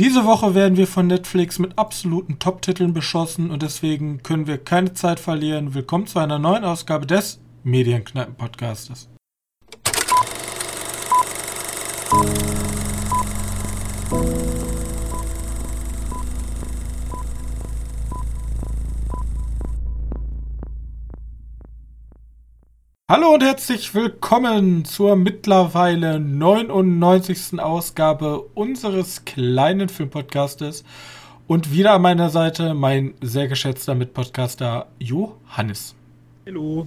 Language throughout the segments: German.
Diese Woche werden wir von Netflix mit absoluten Top-Titeln beschossen und deswegen können wir keine Zeit verlieren. Willkommen zu einer neuen Ausgabe des Medienkneipen-Podcastes. Hallo und herzlich willkommen zur mittlerweile 99. Ausgabe unseres kleinen Filmpodcastes. Und wieder an meiner Seite mein sehr geschätzter Mitpodcaster Johannes. Hallo.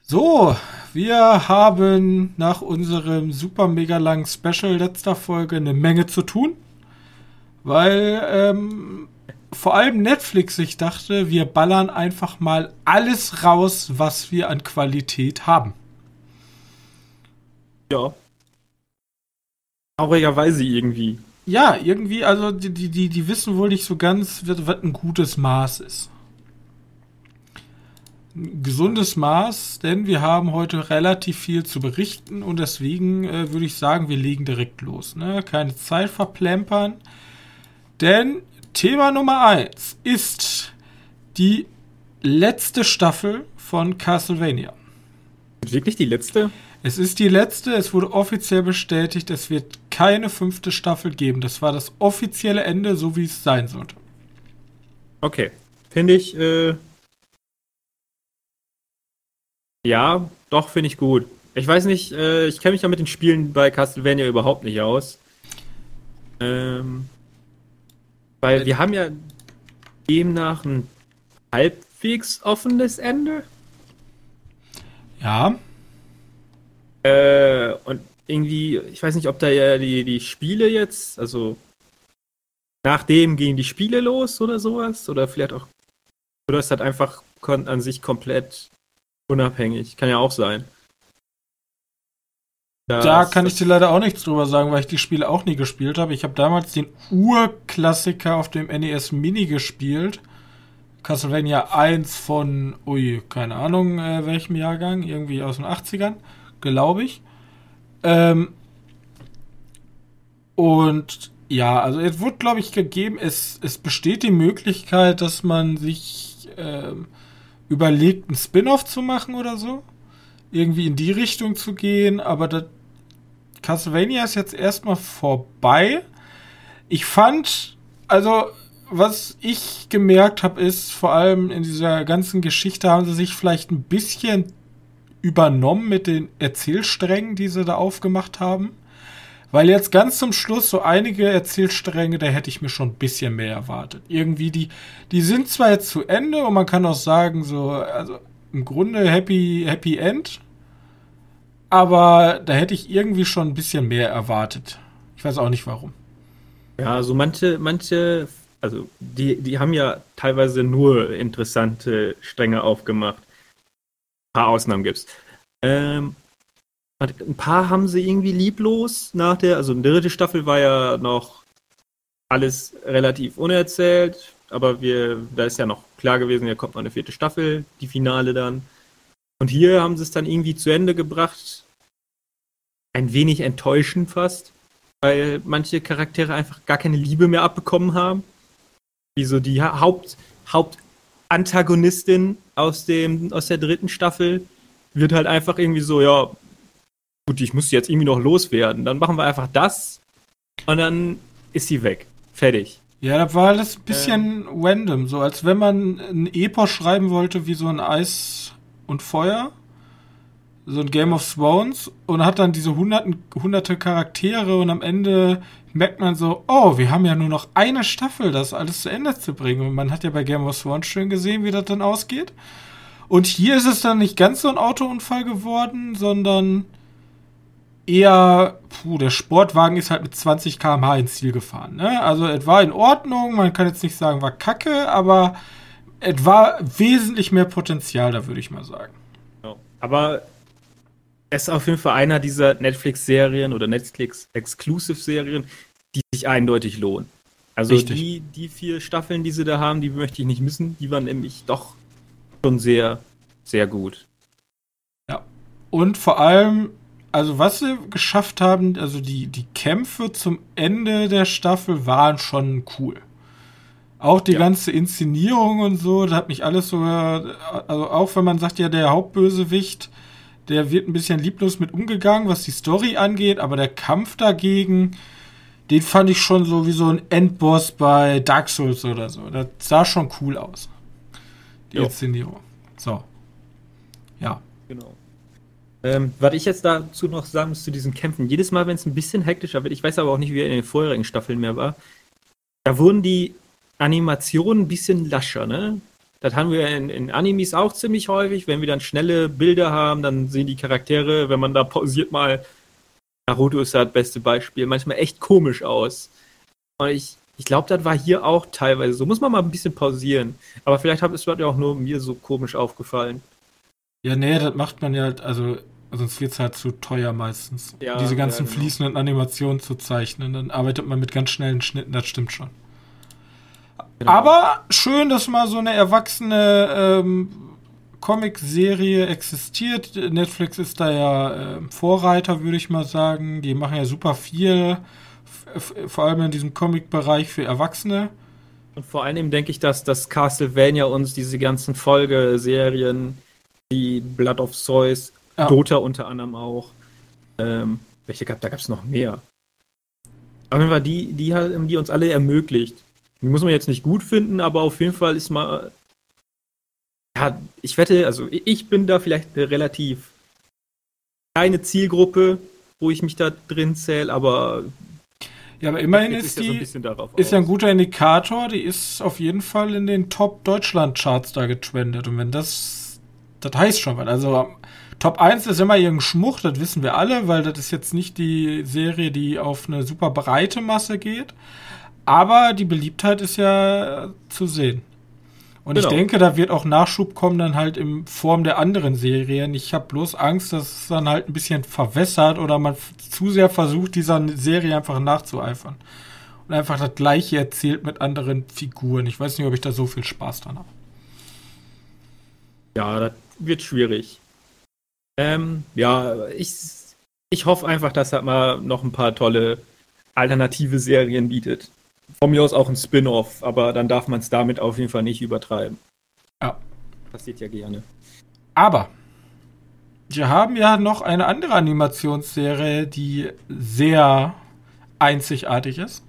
So, wir haben nach unserem super mega langen Special letzter Folge eine Menge zu tun, weil ähm, vor allem Netflix sich dachte, wir ballern einfach mal alles raus, was wir an Qualität haben. Ja. Traurigerweise irgendwie. Ja, irgendwie, also die, die, die wissen wohl nicht so ganz, was ein gutes Maß ist. Ein gesundes Maß, denn wir haben heute relativ viel zu berichten und deswegen äh, würde ich sagen, wir legen direkt los. Ne? Keine Zeit verplempern, denn Thema Nummer 1 ist die letzte Staffel von Castlevania. Wirklich die letzte? Es ist die letzte, es wurde offiziell bestätigt, es wird keine fünfte Staffel geben. Das war das offizielle Ende, so wie es sein sollte. Okay. Finde ich, äh ja, doch, finde ich gut. Ich weiß nicht, äh, ich kenne mich ja mit den Spielen bei Castlevania überhaupt nicht aus. Ähm, weil wir haben ja demnach ein halbwegs offenes Ende. Ja. Äh, und irgendwie, ich weiß nicht, ob da ja die, die Spiele jetzt, also nachdem gehen die Spiele los oder sowas. Oder vielleicht auch, oder ist das einfach an sich komplett unabhängig. Kann ja auch sein. Das, da kann ich dir leider auch nichts drüber sagen, weil ich die Spiele auch nie gespielt habe. Ich habe damals den Urklassiker auf dem NES Mini gespielt. Castlevania 1 von, ui, keine Ahnung, äh, welchem Jahrgang, irgendwie aus den 80ern, glaube ich. Ähm, und ja, also es wurde, glaube ich, gegeben, es, es besteht die Möglichkeit, dass man sich äh, überlegt, einen Spin-off zu machen oder so irgendwie in die Richtung zu gehen, aber das Castlevania ist jetzt erstmal vorbei. Ich fand, also was ich gemerkt habe, ist vor allem in dieser ganzen Geschichte haben sie sich vielleicht ein bisschen übernommen mit den Erzählsträngen, die sie da aufgemacht haben. Weil jetzt ganz zum Schluss so einige Erzählstränge, da hätte ich mir schon ein bisschen mehr erwartet. Irgendwie, die, die sind zwar jetzt zu Ende und man kann auch sagen, so, also im Grunde Happy, Happy End. Aber da hätte ich irgendwie schon ein bisschen mehr erwartet. Ich weiß auch nicht warum. Ja, also manche, manche, also die, die haben ja teilweise nur interessante Stränge aufgemacht. Ein paar Ausnahmen gibt's. Ähm, ein paar haben sie irgendwie lieblos nach der, also der dritte Staffel war ja noch alles relativ unerzählt, aber wir, da ist ja noch klar gewesen, ja kommt noch eine vierte Staffel, die Finale dann. Und hier haben sie es dann irgendwie zu Ende gebracht. Ein wenig enttäuschend fast, weil manche Charaktere einfach gar keine Liebe mehr abbekommen haben. Wie so die Haupt, Hauptantagonistin aus, dem, aus der dritten Staffel wird halt einfach irgendwie so, ja, gut, ich muss jetzt irgendwie noch loswerden. Dann machen wir einfach das und dann ist sie weg. Fertig. Ja, das war alles ein bisschen ähm, random, so als wenn man ein Epos schreiben wollte wie so ein Eis und Feuer, so ein Game of Thrones und hat dann diese hunderten, hunderte Charaktere und am Ende merkt man so, oh, wir haben ja nur noch eine Staffel, das alles zu Ende zu bringen. Und man hat ja bei Game of Thrones schön gesehen, wie das dann ausgeht. Und hier ist es dann nicht ganz so ein Autounfall geworden, sondern eher, puh, der Sportwagen ist halt mit 20 km/h ins Ziel gefahren. Ne? Also es war in Ordnung, man kann jetzt nicht sagen, war kacke, aber es war wesentlich mehr Potenzial, da würde ich mal sagen. Ja. Aber es ist auf jeden Fall einer dieser Netflix-Serien oder Netflix-Exclusive-Serien, die sich eindeutig lohnen. Also die, die vier Staffeln, die sie da haben, die möchte ich nicht missen. Die waren nämlich doch schon sehr, sehr gut. Ja. Und vor allem also was sie geschafft haben, also die, die Kämpfe zum Ende der Staffel waren schon cool. Auch die ja. ganze Inszenierung und so, da hat mich alles so, also auch wenn man sagt, ja, der Hauptbösewicht, der wird ein bisschen lieblos mit umgegangen, was die Story angeht, aber der Kampf dagegen, den fand ich schon so wie so ein Endboss bei Dark Souls oder so. Das sah schon cool aus. Die jo. Inszenierung. So. Ja. Genau. Ähm, was ich jetzt dazu noch sagen muss zu diesen Kämpfen, jedes Mal, wenn es ein bisschen hektischer wird, ich weiß aber auch nicht, wie er in den vorherigen Staffeln mehr war, da wurden die Animationen ein bisschen lascher, ne? Das haben wir in, in Animes auch ziemlich häufig. Wenn wir dann schnelle Bilder haben, dann sehen die Charaktere, wenn man da pausiert mal, Naruto ist das beste Beispiel, manchmal echt komisch aus. Und ich, ich glaube, das war hier auch teilweise so. Muss man mal ein bisschen pausieren. Aber vielleicht hat es ja auch nur mir so komisch aufgefallen. Ja, nee, das macht man ja, also sonst wird es halt zu teuer meistens. Ja, Diese ganzen ja, genau. fließenden Animationen zu zeichnen, dann arbeitet man mit ganz schnellen Schnitten, das stimmt schon. Genau. Aber schön, dass mal so eine erwachsene ähm, Comic-Serie existiert. Netflix ist da ja äh, Vorreiter, würde ich mal sagen. Die machen ja super viel, vor allem in diesem Comic-Bereich für Erwachsene. Und vor allem denke ich, dass das Castlevania uns diese ganzen Folgeserien, die Blood of Zeus, ja. Dota unter anderem auch, ähm, welche gab, da gab es noch mehr. Aber die, die, die uns alle ermöglicht, die muss man jetzt nicht gut finden, aber auf jeden Fall ist mal. Ja, ich wette, also ich bin da vielleicht relativ kleine Zielgruppe, wo ich mich da drin zähle, aber. Ja, aber immerhin ist, die, ja so ist ja ein guter Indikator, die ist auf jeden Fall in den Top-Deutschland-Charts da getrendet. Und wenn das, das heißt schon was. Also Top 1 ist immer irgendein Schmuch, das wissen wir alle, weil das ist jetzt nicht die Serie, die auf eine super breite Masse geht. Aber die Beliebtheit ist ja zu sehen. Und genau. ich denke, da wird auch Nachschub kommen, dann halt in Form der anderen Serien. Ich habe bloß Angst, dass es dann halt ein bisschen verwässert oder man zu sehr versucht, dieser Serie einfach nachzueifern. Und einfach das Gleiche erzählt mit anderen Figuren. Ich weiß nicht, ob ich da so viel Spaß dran habe. Ja, das wird schwierig. Ähm, ja, ich, ich hoffe einfach, dass er mal noch ein paar tolle alternative Serien bietet. Von mir aus auch ein Spin-off, aber dann darf man es damit auf jeden Fall nicht übertreiben. Ja. Passiert ja gerne. Aber wir haben ja noch eine andere Animationsserie, die sehr einzigartig ist.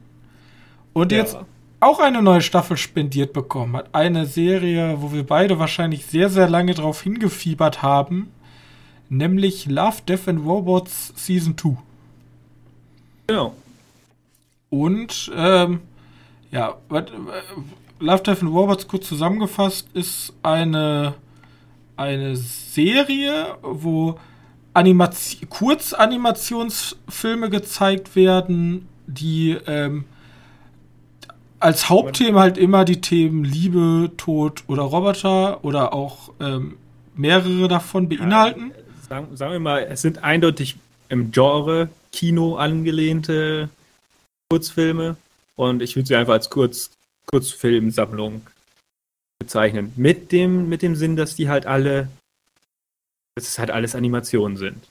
Und ja. jetzt auch eine neue Staffel spendiert bekommen hat. Eine Serie, wo wir beide wahrscheinlich sehr, sehr lange drauf hingefiebert haben. Nämlich Love, Death and Robots Season 2. Genau. Und ähm, ja, what, Love, Death and Robots kurz zusammengefasst ist eine, eine Serie, wo Animation, Kurzanimationsfilme gezeigt werden, die ähm, als Hauptthema halt immer die Themen Liebe, Tod oder Roboter oder auch ähm, mehrere davon beinhalten. Ja, sagen, sagen, wir mal, es sind eindeutig im Genre Kino angelehnte Kurzfilme. Und ich würde sie einfach als Kurz, Kurzfilmsammlung bezeichnen. Mit dem, mit dem Sinn, dass die halt alle, dass es halt alles Animationen sind.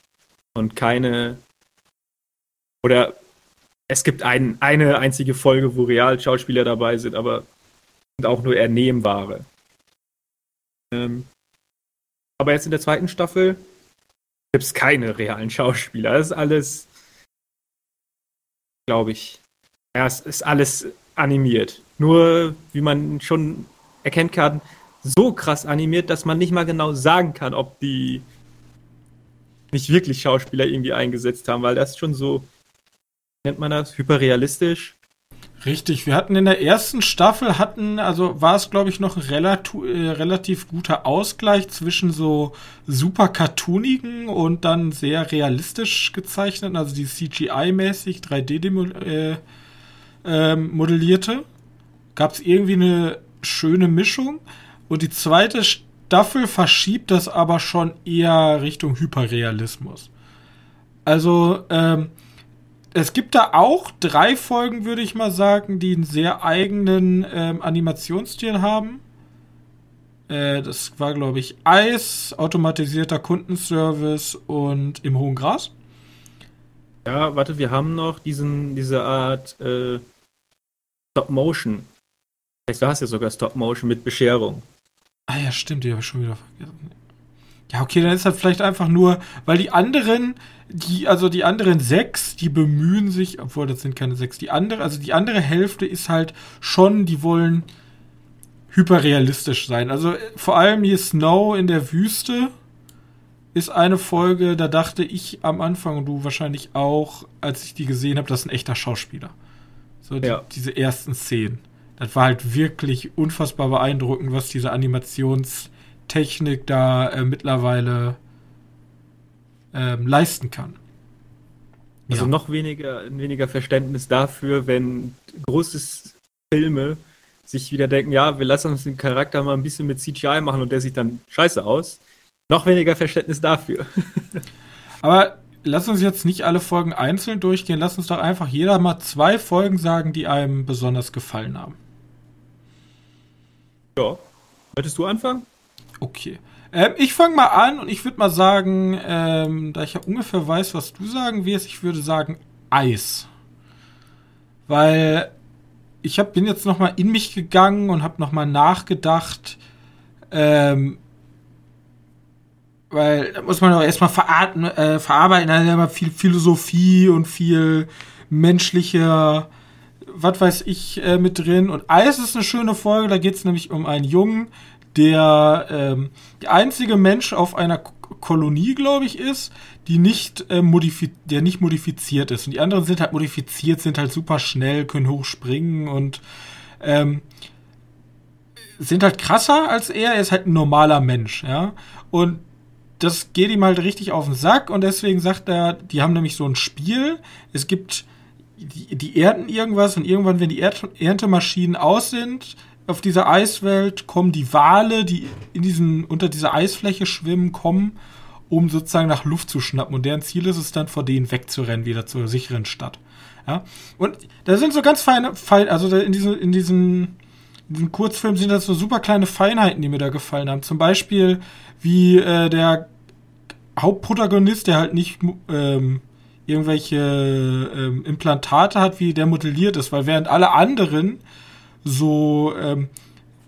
Und keine, oder es gibt ein, eine einzige Folge, wo Realschauspieler dabei sind, aber sind auch nur Ernehmbare. Ähm, aber jetzt in der zweiten Staffel gibt es keine realen Schauspieler. Das ist alles, glaube ich, ja, es ist alles animiert. Nur, wie man schon erkennen kann, so krass animiert, dass man nicht mal genau sagen kann, ob die nicht wirklich Schauspieler irgendwie eingesetzt haben, weil das schon so, nennt man das, hyperrealistisch. Richtig, wir hatten in der ersten Staffel hatten, also war es glaube ich noch relativ, äh, relativ guter Ausgleich zwischen so super cartoonigen und dann sehr realistisch gezeichneten, also die CGI-mäßig 3D äh, ähm, modellierte, gab es irgendwie eine schöne Mischung. Und die zweite Staffel verschiebt das aber schon eher Richtung Hyperrealismus. Also, ähm, es gibt da auch drei Folgen, würde ich mal sagen, die einen sehr eigenen ähm, Animationsstil haben. Äh, das war, glaube ich, Eis, automatisierter Kundenservice und im hohen Gras. Ja, warte, wir haben noch diesen, diese Art äh, Stop Motion. Vielleicht war es ja sogar Stop Motion mit Bescherung. Ah ja, stimmt, die habe ich schon wieder vergessen. Ja, okay, dann ist das vielleicht einfach nur, weil die anderen, die, also die anderen sechs, die bemühen sich, obwohl das sind keine sechs, die andere, also die andere Hälfte ist halt schon, die wollen hyperrealistisch sein. Also vor allem hier Snow in der Wüste ist eine Folge, da dachte ich am Anfang und du wahrscheinlich auch, als ich die gesehen habe, das ist ein echter Schauspieler. So die, ja. diese ersten Szenen. Das war halt wirklich unfassbar beeindruckend, was diese Animationstechnik da äh, mittlerweile ähm, leisten kann. Also ja. noch weniger, weniger Verständnis dafür, wenn große Filme sich wieder denken, ja, wir lassen uns den Charakter mal ein bisschen mit CGI machen und der sieht dann scheiße aus. Noch weniger Verständnis dafür. Aber lass uns jetzt nicht alle Folgen einzeln durchgehen. Lass uns doch einfach jeder mal zwei Folgen sagen, die einem besonders gefallen haben. Ja. Möchtest du anfangen? Okay. Ähm, ich fange mal an und ich würde mal sagen, ähm, da ich ja ungefähr weiß, was du sagen wirst, ich würde sagen Eis. Weil ich hab, bin jetzt noch mal in mich gegangen und habe noch mal nachgedacht, ähm, weil da muss man auch erstmal veratmen, äh, verarbeiten, da ist ja immer viel Philosophie und viel menschlicher, was weiß ich, äh, mit drin. Und Eis ist eine schöne Folge, da geht es nämlich um einen Jungen, der ähm, der einzige Mensch auf einer K Kolonie, glaube ich, ist, die nicht, äh, der nicht modifiziert ist. Und die anderen sind halt modifiziert, sind halt super schnell, können hochspringen und ähm, sind halt krasser als er. Er ist halt ein normaler Mensch, ja. Und das geht ihm halt richtig auf den Sack und deswegen sagt er, die haben nämlich so ein Spiel. Es gibt, die, die ernten irgendwas und irgendwann, wenn die Erntemaschinen aus sind, auf dieser Eiswelt kommen die Wale, die in diesen, unter dieser Eisfläche schwimmen, kommen, um sozusagen nach Luft zu schnappen. Und deren Ziel ist es dann, vor denen wegzurennen, wieder zur sicheren Stadt. Ja? Und da sind so ganz feine, fein, also in, diese, in diesen in diesem Kurzfilm sind das so super kleine Feinheiten, die mir da gefallen haben. Zum Beispiel, wie äh, der Hauptprotagonist, der halt nicht ähm, irgendwelche ähm, Implantate hat, wie der modelliert ist, weil während alle anderen so ähm,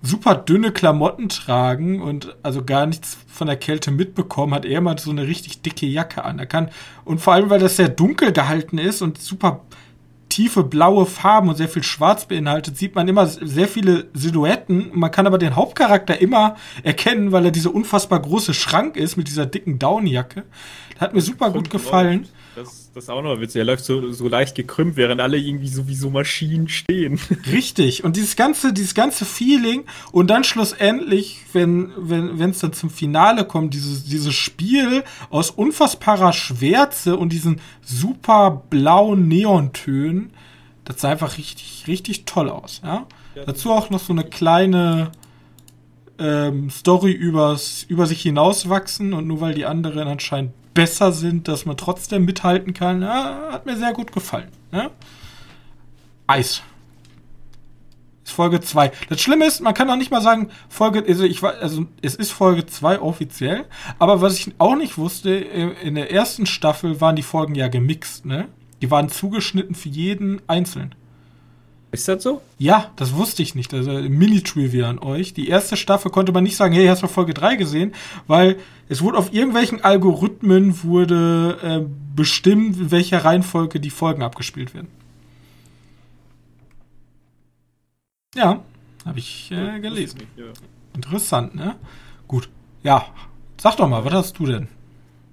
super dünne Klamotten tragen und also gar nichts von der Kälte mitbekommen, hat er mal so eine richtig dicke Jacke an. Er kann, und vor allem, weil das sehr dunkel gehalten ist und super tiefe blaue Farben und sehr viel Schwarz beinhaltet, sieht man immer sehr viele Silhouetten. Man kann aber den Hauptcharakter immer erkennen, weil er dieser unfassbar große Schrank ist mit dieser dicken Downjacke. Hat mir super gut gefallen. Das, das ist auch noch witzig. Er läuft so, so leicht gekrümmt, während alle irgendwie so wie so Maschinen stehen. Richtig. Und dieses ganze, dieses ganze Feeling und dann schlussendlich, wenn wenn wenn, es dann zum Finale kommt, dieses, dieses Spiel aus unfassbarer Schwärze und diesen super blauen Neontönen, das sah einfach richtig, richtig toll aus. Ja? ja Dazu auch noch so eine kleine ähm, Story übers, über sich hinauswachsen und nur weil die anderen anscheinend besser sind, dass man trotzdem mithalten kann. Ja, hat mir sehr gut gefallen. Ja? Eis. Ist Folge 2. Das Schlimme ist, man kann auch nicht mal sagen, Folge, also ich also es ist Folge 2 offiziell, aber was ich auch nicht wusste, in der ersten Staffel waren die Folgen ja gemixt, ne? Die waren zugeschnitten für jeden einzeln. Ist das so? Ja, das wusste ich nicht. Also Mini-Trivia an euch. Die erste Staffel konnte man nicht sagen, hey, hast du Folge 3 gesehen? Weil es wurde auf irgendwelchen Algorithmen wurde äh, bestimmt, in welcher Reihenfolge die Folgen abgespielt werden. Ja, habe ich äh, gelesen. Interessant, ne? Gut. Ja, sag doch mal, was hast du denn?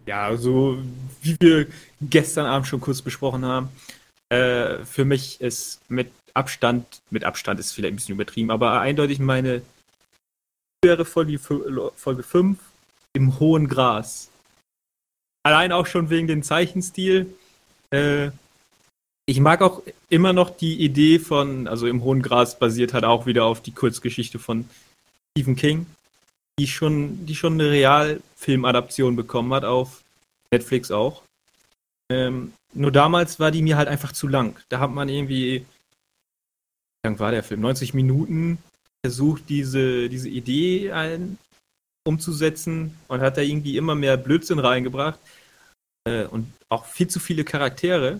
Ja, also wie wir gestern Abend schon kurz besprochen haben, äh, für mich ist mit Abstand, mit Abstand ist vielleicht ein bisschen übertrieben, aber eindeutig meine wäre Folge, Folge 5 im hohen Gras. Allein auch schon wegen dem Zeichenstil. Äh, ich mag auch immer noch die Idee von, also im hohen Gras basiert halt auch wieder auf die Kurzgeschichte von Stephen King, die schon, die schon eine Realfilmadaption bekommen hat auf Netflix auch. Ähm, nur damals war die mir halt einfach zu lang. Da hat man irgendwie wie lang war der Film? 90 Minuten versucht, diese, diese Idee ein, umzusetzen und hat da irgendwie immer mehr Blödsinn reingebracht. Äh, und auch viel zu viele Charaktere.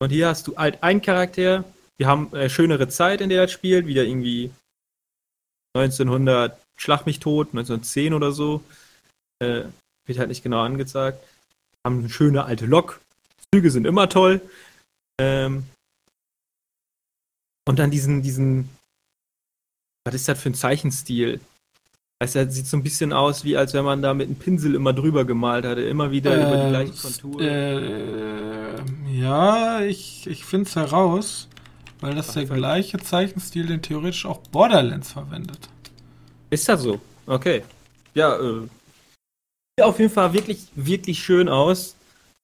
Und hier hast du halt einen Charakter, wir haben eine schönere Zeit, in der er spielt, wieder irgendwie 1900 Schlag mich tot, 1910 oder so. Äh, wird halt nicht genau angezeigt. Haben eine schöne alte Lok. Züge sind immer toll. Ähm, und dann diesen, diesen, was ist das für ein Zeichenstil? Er sieht so ein bisschen aus, wie als wenn man da mit einem Pinsel immer drüber gemalt hatte, immer wieder äh, über die gleichen Konturen. Äh, ja, ich, ich finde es heraus, weil das Ach, der gleiche Zeichenstil, den theoretisch auch Borderlands verwendet. Ist das so? Okay. Ja, äh, sieht auf jeden Fall wirklich, wirklich schön aus.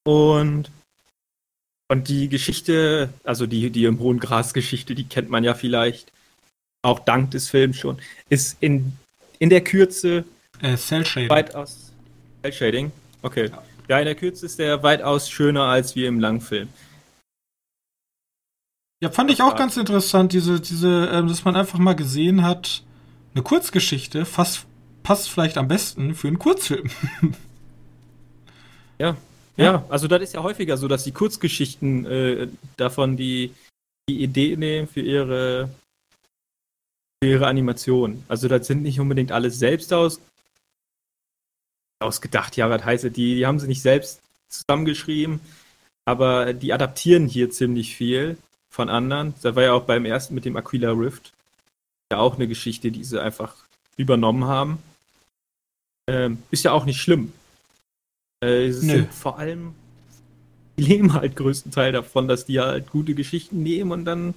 Und, und die Geschichte, also die, die im hohen Gras-Geschichte, die kennt man ja vielleicht auch dank des Films schon, ist in in der Kürze äh, Cell Shading. weitaus. Cell Shading? Okay. Ja. ja, in der Kürze ist der weitaus schöner als wie im Langfilm. Ja, fand ich auch ganz interessant, diese, diese, ähm, dass man einfach mal gesehen hat, eine Kurzgeschichte fast, passt vielleicht am besten für einen Kurzfilm. ja. Ja. ja, also das ist ja häufiger so, dass die Kurzgeschichten äh, davon die, die Idee nehmen für ihre ihre Animation. Also das sind nicht unbedingt alles selbst aus, ausgedacht. Ja, was heißt die, die haben sie nicht selbst zusammengeschrieben, aber die adaptieren hier ziemlich viel von anderen. Das war ja auch beim ersten mit dem Aquila Rift ja auch eine Geschichte, die sie einfach übernommen haben. Ähm, ist ja auch nicht schlimm. Äh, es sind vor allem, die leben halt größtenteils davon, dass die halt gute Geschichten nehmen und dann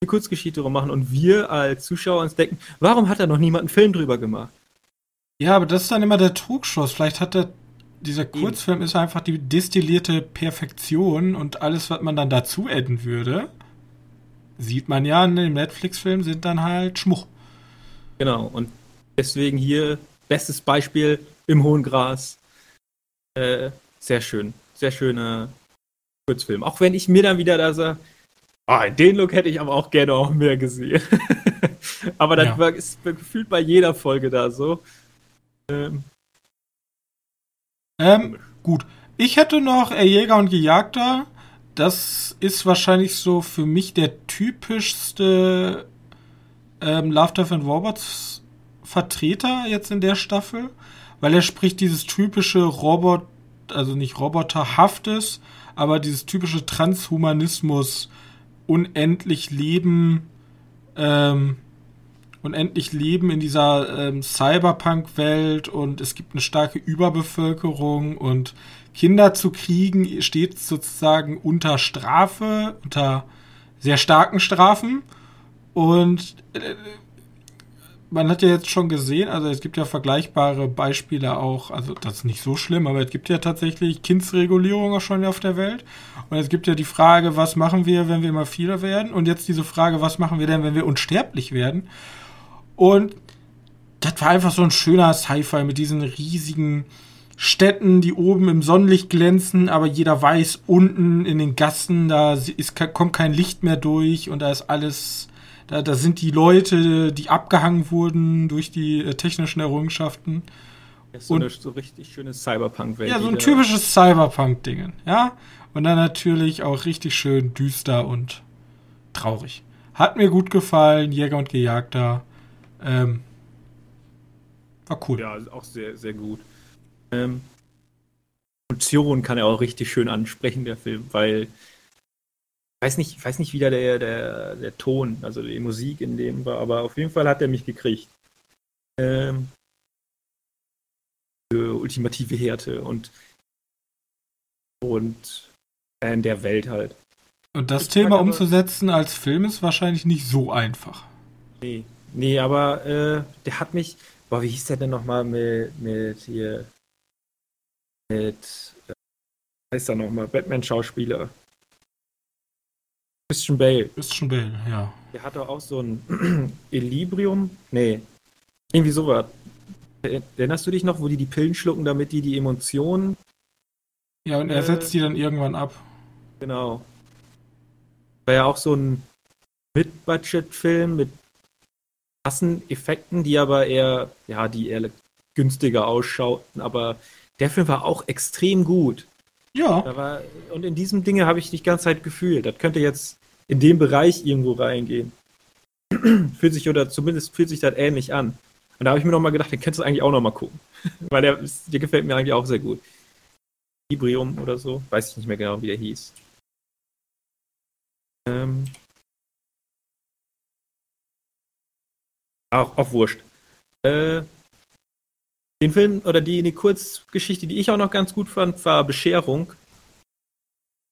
eine Kurzgeschichte drum machen und wir als Zuschauer uns denken, warum hat da noch niemand einen Film drüber gemacht? Ja, aber das ist dann immer der Trugschuss. Vielleicht hat der, dieser Kurzfilm ist einfach die destillierte Perfektion und alles, was man dann dazu adden würde, sieht man ja in dem Netflix-Film, sind dann halt Schmuch. Genau, und deswegen hier bestes Beispiel im hohen Gras. Äh, sehr schön, sehr schöner Kurzfilm. Auch wenn ich mir dann wieder da sage, in den Look hätte ich aber auch gerne auch mehr gesehen. aber das ja. ist gefühlt bei jeder Folge da so. Ähm. Ähm, gut. Ich hätte noch äh, Jäger und Gejagter. Das ist wahrscheinlich so für mich der typischste ähm, Love, Death and Robots Vertreter jetzt in der Staffel, weil er spricht dieses typische Robot, also nicht roboterhaftes, aber dieses typische Transhumanismus. Unendlich leben, ähm, unendlich leben in dieser ähm, Cyberpunk-Welt und es gibt eine starke Überbevölkerung und Kinder zu kriegen steht sozusagen unter Strafe, unter sehr starken Strafen. Und äh, man hat ja jetzt schon gesehen, also es gibt ja vergleichbare Beispiele auch, also das ist nicht so schlimm, aber es gibt ja tatsächlich Kindsregulierung auch schon auf der Welt. Und es gibt ja die Frage, was machen wir, wenn wir immer vieler werden? Und jetzt diese Frage, was machen wir denn, wenn wir unsterblich werden? Und das war einfach so ein schöner Sci-Fi mit diesen riesigen Städten, die oben im Sonnenlicht glänzen, aber jeder weiß, unten in den Gassen, da ist, kommt kein Licht mehr durch und da ist alles da, da sind die Leute, die abgehangen wurden durch die äh, technischen Errungenschaften. Ja, so und, eine so richtig schönes Cyberpunk-Welt. Ja, so ein typisches Cyberpunk-Ding, ja. Und dann natürlich auch richtig schön düster und traurig. Hat mir gut gefallen, Jäger und Gejagter. Ähm, war cool. Ja, auch sehr, sehr gut. Ähm, Emotionen kann er auch richtig schön ansprechen, der Film, weil weiß nicht, weiß nicht, wie da der, der, der Ton, also die Musik in dem war, aber auf jeden Fall hat er mich gekriegt. Ähm, für ultimative Härte und und in der Welt halt. Und das ich Thema umzusetzen als Film ist wahrscheinlich nicht so einfach. Nee, nee, aber äh, der hat mich, boah, wie hieß der denn nochmal mit, mit hier, mit, äh, heißt er nochmal, Batman-Schauspieler. Christian Bale. Christian Bale, ja. Der hat doch auch so ein Elibrium. Nee. Irgendwie sowas. Erinnerst du dich noch, wo die die Pillen schlucken, damit die die Emotionen. Ja, und er äh, setzt die dann irgendwann ab. Genau. War ja auch so ein Mid-Budget-Film mit krassen Effekten, die aber eher, ja, die eher günstiger ausschauten. Aber der Film war auch extrem gut. Ja. Da war, und in diesem Dinge habe ich die ganze Zeit gefühlt. Das könnte jetzt in dem Bereich irgendwo reingehen. fühlt sich oder zumindest fühlt sich das ähnlich an. Und da habe ich mir nochmal gedacht, den könntest du eigentlich auch nochmal gucken. Weil der, der gefällt mir eigentlich auch sehr gut. Ibrium oder so. Weiß ich nicht mehr genau, wie der hieß. Ähm. Auch, auch wurscht. Äh, den Film oder die, die Kurzgeschichte, die ich auch noch ganz gut fand, war Bescherung.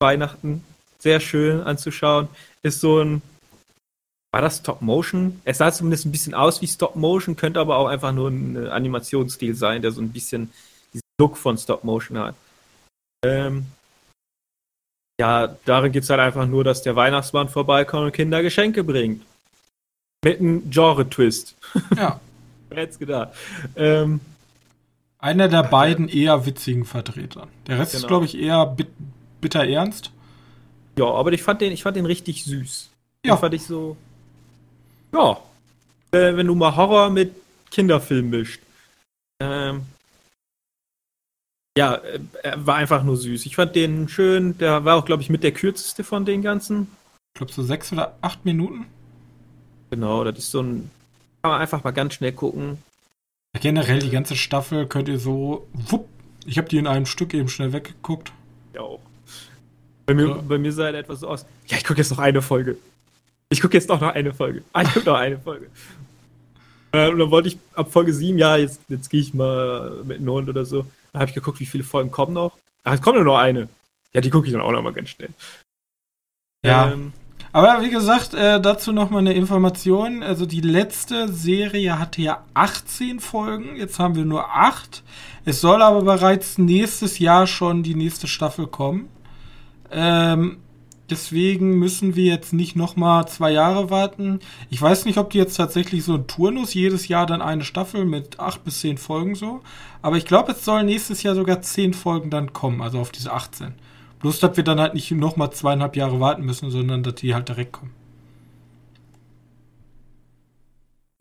Weihnachten. Sehr schön anzuschauen. Ist so ein. War das Stop Motion? Es sah zumindest ein bisschen aus wie Stop Motion, könnte aber auch einfach nur ein Animationsstil sein, der so ein bisschen diesen Look von Stop Motion hat. Ähm, ja, darin geht es halt einfach nur, dass der Weihnachtsmann vorbeikommt und Kinder Geschenke bringt. Mit einem Genre-Twist. Ja. Wer hätte gedacht? Ähm, Einer der beiden eher witzigen Vertreter. Der Rest genau. ist, glaube ich, eher bit bitter ernst. Ja, aber ich fand den, ich fand den richtig süß. Ja. Den fand ich so. Ja. Äh, wenn du mal Horror mit Kinderfilm mischt. Ähm, ja, äh, er war einfach nur süß. Ich fand den schön. Der war auch, glaube ich, mit der kürzeste von den ganzen. Ich glaube, so sechs oder acht Minuten. Genau, das ist so ein. Kann man einfach mal ganz schnell gucken. Generell die ganze Staffel könnt ihr so. Wupp, ich habe die in einem Stück eben schnell weggeguckt. Ja auch. Bei mir, ja. bei mir sah er etwas so aus. Ja, ich gucke jetzt noch eine Folge. Ich gucke jetzt doch noch eine Folge. Ah, ich gucke noch eine Folge. Äh, und dann wollte ich ab Folge 7, ja, jetzt, jetzt gehe ich mal mit einem Hund oder so. Dann habe ich geguckt, wie viele Folgen kommen noch. Ach, es kommt nur noch eine. Ja, die gucke ich dann auch noch mal ganz schnell. Ja. Ähm, aber wie gesagt, äh, dazu noch mal eine Information. Also die letzte Serie hatte ja 18 Folgen. Jetzt haben wir nur 8. Es soll aber bereits nächstes Jahr schon die nächste Staffel kommen. Ähm, Deswegen müssen wir jetzt nicht nochmal zwei Jahre warten. Ich weiß nicht, ob die jetzt tatsächlich so ein Turnus jedes Jahr dann eine Staffel mit acht bis zehn Folgen so. Aber ich glaube, es sollen nächstes Jahr sogar zehn Folgen dann kommen, also auf diese 18. Bloß, dass wir dann halt nicht nochmal zweieinhalb Jahre warten müssen, sondern dass die halt direkt kommen.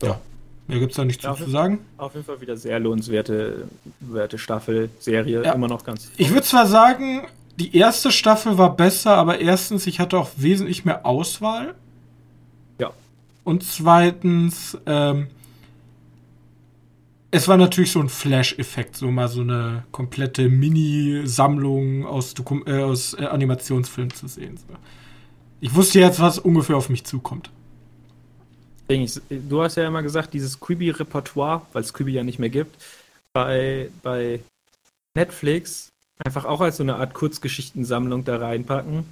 Ja. Mehr gibt es da nicht ja, zu sagen. Auf jeden Fall wieder sehr lohnenswerte werte Staffel, Serie, ja. immer noch ganz. Ich würde zwar sagen, die erste Staffel war besser, aber erstens, ich hatte auch wesentlich mehr Auswahl. Ja. Und zweitens, ähm, es war natürlich so ein Flash-Effekt, so mal so eine komplette Mini-Sammlung aus, äh, aus äh, Animationsfilmen zu sehen. So. Ich wusste jetzt, was ungefähr auf mich zukommt. Du hast ja immer gesagt, dieses Quibi-Repertoire, weil es Quibi ja nicht mehr gibt, bei, bei Netflix einfach auch als so eine Art Kurzgeschichtensammlung da reinpacken.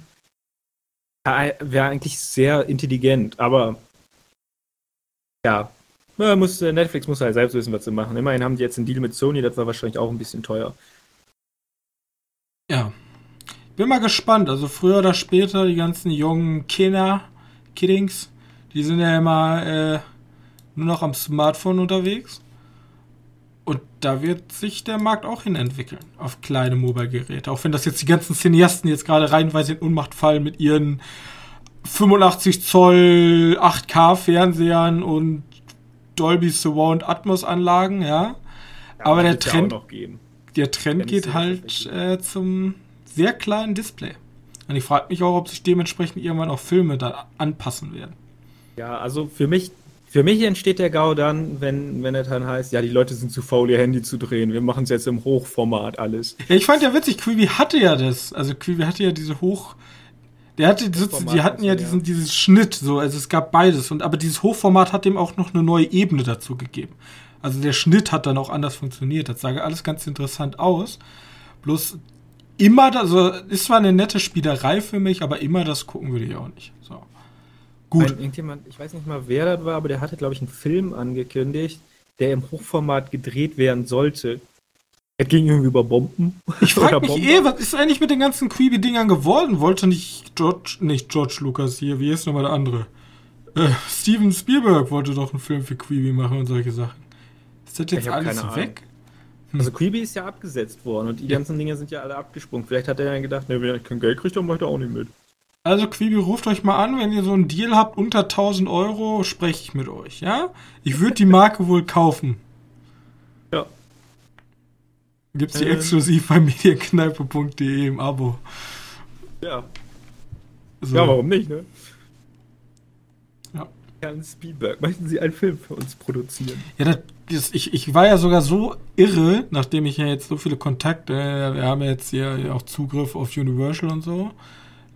Wäre eigentlich sehr intelligent, aber ja, muss, Netflix muss halt selbst wissen, was sie machen. Immerhin haben die jetzt einen Deal mit Sony, das war wahrscheinlich auch ein bisschen teuer. Ja. Bin mal gespannt. Also früher oder später, die ganzen jungen Kinder, Kiddings, die sind ja immer äh, nur noch am Smartphone unterwegs. Und da wird sich der Markt auch hin entwickeln auf kleine Mobile-Geräte. Auch wenn das jetzt die ganzen Cineasten jetzt gerade reihenweise in Unmacht fallen mit ihren 85 Zoll 8K-Fernsehern und Dolby Surround Atmos Anlagen, ja. ja Aber der Trend, der Trend geht halt äh, zum sehr kleinen Display. Und ich frage mich auch, ob sich dementsprechend irgendwann auch Filme da anpassen werden. Ja, also für mich für mich entsteht der GAU dann, wenn, wenn es dann heißt, ja, die Leute sind zu faul, ihr Handy zu drehen. Wir machen es jetzt im Hochformat alles. Ja, ich fand ja witzig, Quibi hatte ja das. Also Quibi hatte ja diese Hoch... Der hatte, die, die hatten ja diesen, dieses Schnitt, so, also es gab beides. Und, aber dieses Hochformat hat dem auch noch eine neue Ebene dazu gegeben. Also der Schnitt hat dann auch anders funktioniert. Das sah alles ganz interessant aus. Bloß immer, also ist zwar eine nette Spielerei für mich, aber immer das gucken würde ich auch nicht. So. Gut. Ein, irgendjemand, ich weiß nicht mal, wer das war, aber der hatte, glaube ich, einen Film angekündigt, der im Hochformat gedreht werden sollte. Es ging irgendwie über Bomben. Ich frage mich Bomben. eh, was ist eigentlich mit den ganzen Creepy-Dingern geworden? Wollte nicht George, nicht George Lucas hier, wie ist nochmal der andere? Äh, Steven Spielberg wollte doch einen Film für Creepy machen und solche Sachen. Ist das jetzt alles weg? Hm. Also Creepy ist ja abgesetzt worden und die ja. ganzen Dinge sind ja alle abgesprungen. Vielleicht hat er ja gedacht, ne, wenn ich kein Geld kriege, dann mache ich da auch nicht mit. Also Quibi, ruft euch mal an, wenn ihr so einen Deal habt unter 1000 Euro, spreche ich mit euch, ja? Ich würde die Marke wohl kaufen. Ja. Gibt's die ähm, exklusiv bei medienkneipe.de im Abo. Ja. So. Ja, warum nicht, ne? Ja. Herrn Spielberg, möchten Sie einen Film für uns produzieren? Ja, das, das, ich, ich war ja sogar so irre, nachdem ich ja jetzt so viele Kontakte, wir haben ja jetzt hier auch Zugriff auf Universal und so,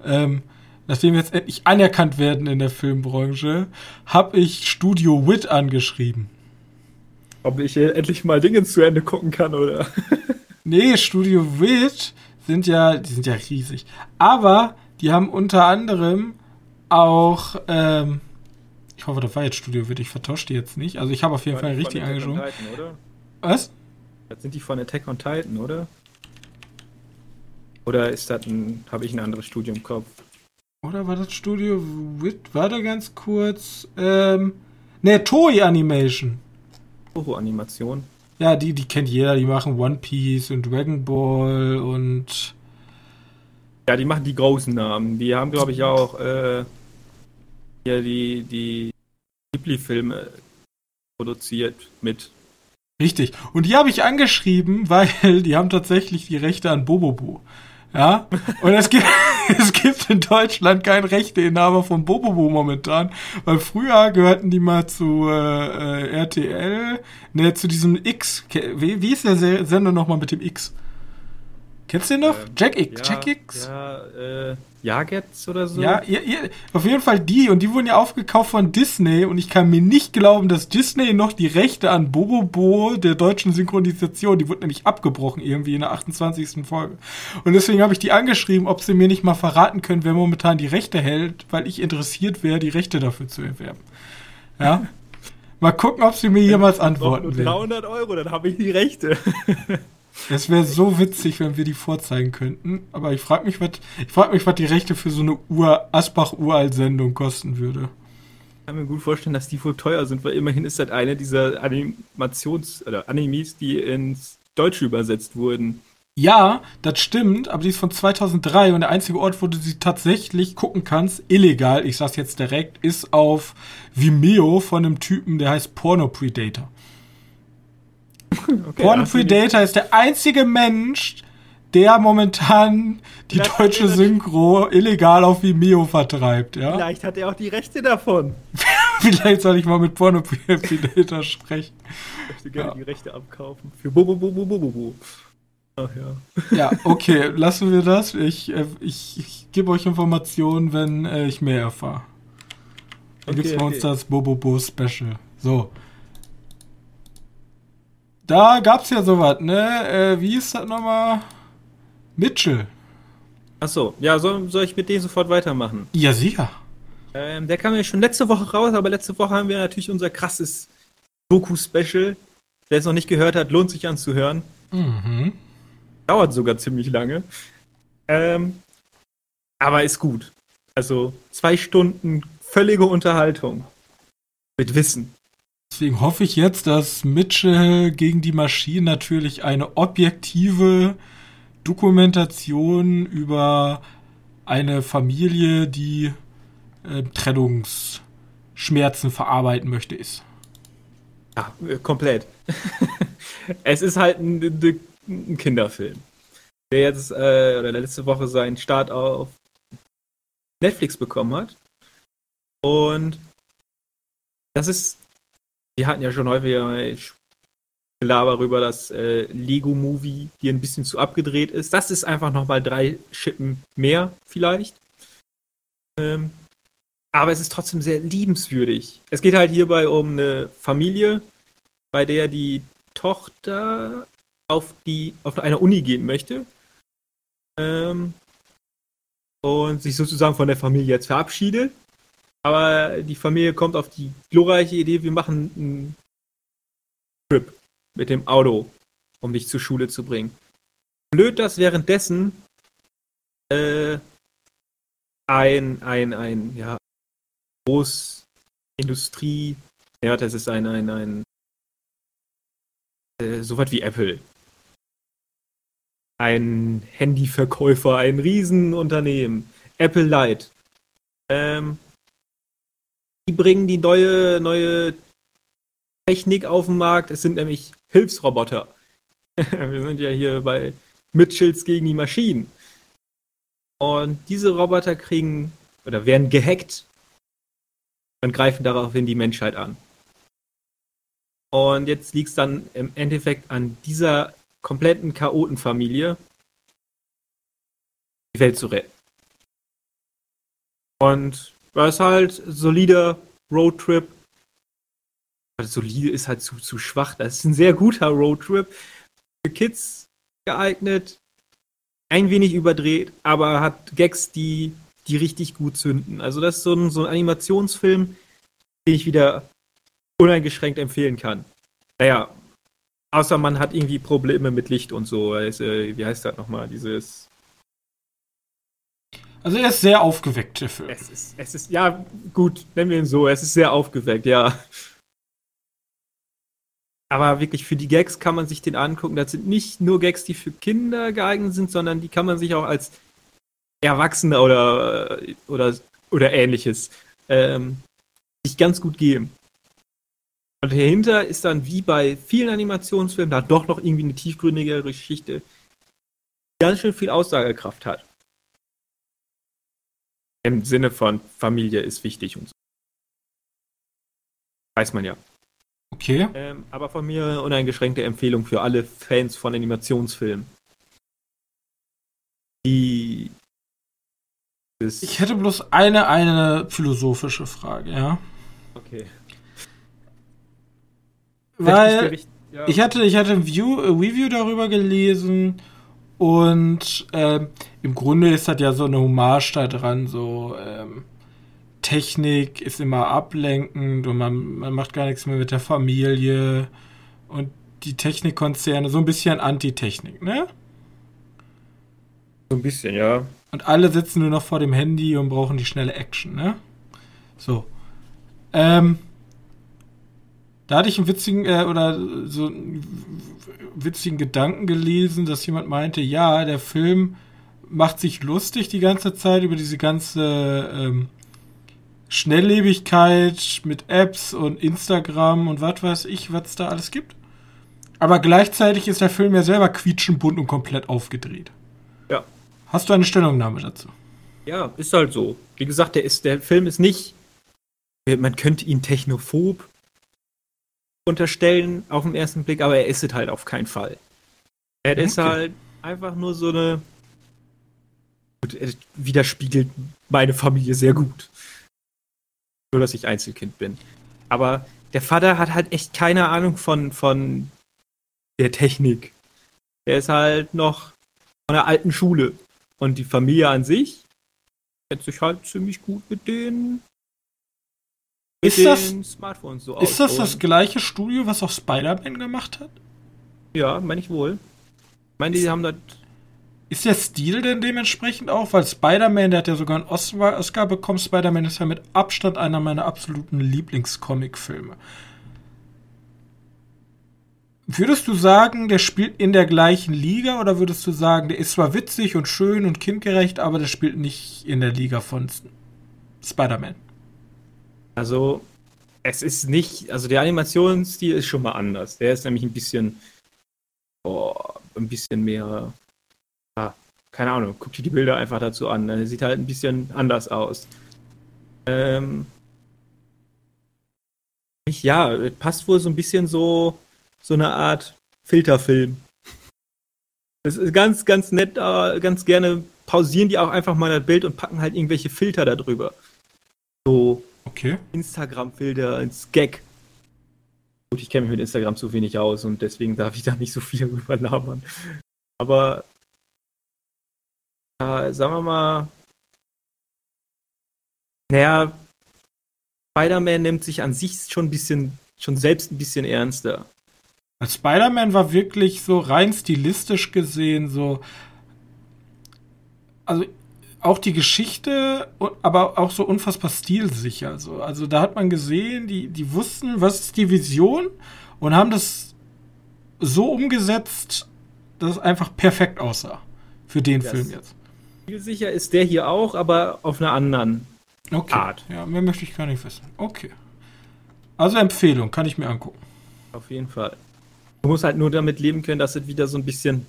ähm, nachdem wir jetzt endlich anerkannt werden in der Filmbranche, habe ich Studio Wit angeschrieben. Ob ich endlich mal Dinge zu Ende gucken kann, oder? nee, Studio Wit sind ja, die sind ja riesig. Aber die haben unter anderem auch, ähm, ich hoffe, das war jetzt Studio Wit, ich vertausche die jetzt nicht. Also ich habe auf jeden Fall richtig angeschaut. Was? Das sind die von Attack on Titan, oder? Oder ist das ein, habe ich ein anderes Studio im Kopf? Oder war das Studio Wit? Warte ganz kurz. Ähm, ne, Toei Animation. Toho-Animation. Ja, die, die kennt jeder. Die machen One Piece und Dragon Ball und. Ja, die machen die großen Namen. Die haben, glaube ich, auch äh, ja, die, die Ghibli-Filme produziert mit. Richtig. Und die habe ich angeschrieben, weil die haben tatsächlich die Rechte an Bobobo. Ja, und es gibt, es gibt in Deutschland keinen Rechteinhaber von Bobobo momentan, weil früher gehörten die mal zu äh, äh RTL, ne, zu diesem X. Wie, wie ist der Sender nochmal mit dem X? Kennst du den noch? Ähm, Jack X, ja, Jack X? Ja, äh, Jagetz oder so? Ja, ja, ja, auf jeden Fall die. Und die wurden ja aufgekauft von Disney. Und ich kann mir nicht glauben, dass Disney noch die Rechte an Bobobo der deutschen Synchronisation, die wurde nämlich abgebrochen irgendwie in der 28. Folge. Und deswegen habe ich die angeschrieben, ob sie mir nicht mal verraten können, wer momentan die Rechte hält, weil ich interessiert wäre, die Rechte dafür zu erwerben. Ja. Mal gucken, ob sie mir jemals antworten will. 300 Euro, dann habe ich die Rechte. Es wäre so witzig, wenn wir die vorzeigen könnten. Aber ich frage mich, was ich frag mich, was die Rechte für so eine Ur Asbach-Uralt-Sendung kosten würde. Ich kann mir gut vorstellen, dass die wohl teuer sind, weil immerhin ist das eine dieser Animations- oder Animes, die ins Deutsche übersetzt wurden. Ja, das stimmt, aber die ist von 2003 und der einzige Ort, wo du sie tatsächlich gucken kannst, illegal, ich sag's jetzt direkt, ist auf Vimeo von einem Typen, der heißt Porno Predator. Okay, Porn Predator ist der einzige Mensch, der momentan die Vielleicht deutsche Synchro illegal auf Vimeo vertreibt, ja? Vielleicht hat er auch die Rechte davon. Vielleicht soll ich mal mit Porno Predator sprechen. Ich möchte gerne ja. die Rechte abkaufen. Für Bobo Bobo Bobo Bobo. Ach ja. Ja, okay, lassen wir das. Ich, äh, ich, ich gebe euch Informationen, wenn äh, ich mehr erfahre. Dann okay, gibt's bei okay. uns das Bobo Bo Special. So. Da gab's ja sowas, ne? Äh, wie ist das nochmal? Mitchell. Achso, ja, soll, soll ich mit dem sofort weitermachen? Ja, sicher. Ähm, der kam ja schon letzte Woche raus, aber letzte Woche haben wir natürlich unser krasses Doku-Special. Wer es noch nicht gehört hat, lohnt sich anzuhören. Mhm. Dauert sogar ziemlich lange. Ähm, aber ist gut. Also zwei Stunden völlige Unterhaltung. Mit Wissen. Deswegen hoffe ich jetzt, dass Mitchell gegen die Maschinen natürlich eine objektive Dokumentation über eine Familie, die äh, Trennungsschmerzen verarbeiten möchte, ist. Ja, äh, komplett. es ist halt ein, ein, Kinderfilm, der jetzt äh, oder letzte Woche seinen Start auf Netflix bekommen hat. Und das ist wir hatten ja schon häufiger Gelaber darüber, dass äh, Lego Movie hier ein bisschen zu abgedreht ist. Das ist einfach nochmal drei Schippen mehr, vielleicht. Ähm, aber es ist trotzdem sehr liebenswürdig. Es geht halt hierbei um eine Familie, bei der die Tochter auf, die, auf eine Uni gehen möchte. Ähm, und sich sozusagen von der Familie jetzt verabschiedet. Aber die Familie kommt auf die glorreiche Idee, wir machen einen Trip mit dem Auto, um dich zur Schule zu bringen. Blöd, dass währenddessen äh, ein, ein, ein, ja, Großindustrie, ja, das ist ein, ein, ein, äh, so was wie Apple. Ein Handyverkäufer, ein Riesenunternehmen, Apple Light, ähm, die bringen die neue, neue Technik auf den Markt. Es sind nämlich Hilfsroboter. Wir sind ja hier bei Mitchells gegen die Maschinen. Und diese Roboter kriegen oder werden gehackt und greifen daraufhin die Menschheit an. Und jetzt liegt es dann im Endeffekt an dieser kompletten Chaotenfamilie, die Welt zu retten. Und das ist halt solider Roadtrip. Also solide ist halt zu, zu schwach. Das ist ein sehr guter Roadtrip. Für Kids geeignet. Ein wenig überdreht, aber hat Gags, die, die richtig gut zünden. Also das ist so ein, so ein Animationsfilm, den ich wieder uneingeschränkt empfehlen kann. Naja, außer man hat irgendwie Probleme mit Licht und so. Äh, wie heißt das nochmal? Dieses. Also er ist sehr aufgeweckt, der Film. Es ist, es ist, ja, gut, nennen wir ihn so. Es ist sehr aufgeweckt, ja. Aber wirklich für die Gags kann man sich den angucken. Das sind nicht nur Gags, die für Kinder geeignet sind, sondern die kann man sich auch als Erwachsene oder, oder, oder ähnliches ähm, sich ganz gut geben. Und dahinter ist dann wie bei vielen Animationsfilmen da doch noch irgendwie eine tiefgründigere Geschichte, die ganz schön viel Aussagekraft hat. Im Sinne von Familie ist wichtig und so. Weiß man ja. Okay. Ähm, aber von mir uneingeschränkte Empfehlung für alle Fans von Animationsfilmen. Die. Ich hätte bloß eine, eine philosophische Frage, ja. Okay. Weil ja. ich hatte, ich hatte ein View, ein Review darüber gelesen und ähm, im Grunde ist das ja so eine Hommage da dran, so ähm, Technik ist immer ablenkend und man, man macht gar nichts mehr mit der Familie und die Technikkonzerne, so ein bisschen Antitechnik, ne? So ein bisschen, ja. Und alle sitzen nur noch vor dem Handy und brauchen die schnelle Action, ne? So. Ähm, da hatte ich einen witzigen äh, oder so einen witzigen Gedanken gelesen, dass jemand meinte, ja, der Film macht sich lustig die ganze Zeit über diese ganze ähm, Schnelllebigkeit mit Apps und Instagram und was weiß ich, was es da alles gibt. Aber gleichzeitig ist der Film ja selber quietschenbunt und komplett aufgedreht. Ja. Hast du eine Stellungnahme dazu? Ja, ist halt so. Wie gesagt, der, ist, der Film ist nicht. Man könnte ihn technophob unterstellen auf den ersten Blick, aber er ist es halt auf keinen Fall. Er okay. ist halt einfach nur so eine. Gut, er widerspiegelt meine Familie sehr gut. Nur, dass ich Einzelkind bin. Aber der Vater hat halt echt keine Ahnung von, von der Technik. Er ist halt noch von der alten Schule. Und die Familie an sich kennt sich halt ziemlich gut mit den, mit ist das, Smartphones so Ist das das gleiche Studio, was auch Spider-Man gemacht hat? Ja, meine ich wohl. Ich meine, die haben das ist der Stil denn dementsprechend auch? Weil Spider-Man, der hat ja sogar einen Oscar bekommen. Spider-Man ist ja mit Abstand einer meiner absoluten Lieblingscomic-Filme. Würdest du sagen, der spielt in der gleichen Liga oder würdest du sagen, der ist zwar witzig und schön und kindgerecht, aber der spielt nicht in der Liga von Spider-Man? Also, es ist nicht, also der Animationsstil ist schon mal anders. Der ist nämlich ein bisschen, oh, ein bisschen mehr keine Ahnung, guck dir die Bilder einfach dazu an. Der sieht halt ein bisschen anders aus. Ähm, ja, passt wohl so ein bisschen so, so eine Art Filterfilm. Das ist ganz, ganz nett, äh, ganz gerne pausieren die auch einfach mal das Bild und packen halt irgendwelche Filter darüber. So okay. Instagram-Filter ins Gag. Gut, ich kenne mich mit Instagram zu wenig aus und deswegen darf ich da nicht so viel drüber labern. Aber äh, sagen wir mal, naja, Spider-Man nimmt sich an sich schon ein bisschen, schon selbst ein bisschen ernster. Spider-Man war wirklich so rein stilistisch gesehen so, also auch die Geschichte, aber auch so unfassbar stilsicher. So. Also da hat man gesehen, die, die wussten, was ist die Vision und haben das so umgesetzt, dass es einfach perfekt aussah. Für den yes. Film jetzt. Sicher ist der hier auch, aber auf einer anderen okay. Art. Ja, mehr möchte ich gar nicht wissen. Okay. Also Empfehlung, kann ich mir angucken. Auf jeden Fall. Du musst halt nur damit leben können, dass es wieder so ein bisschen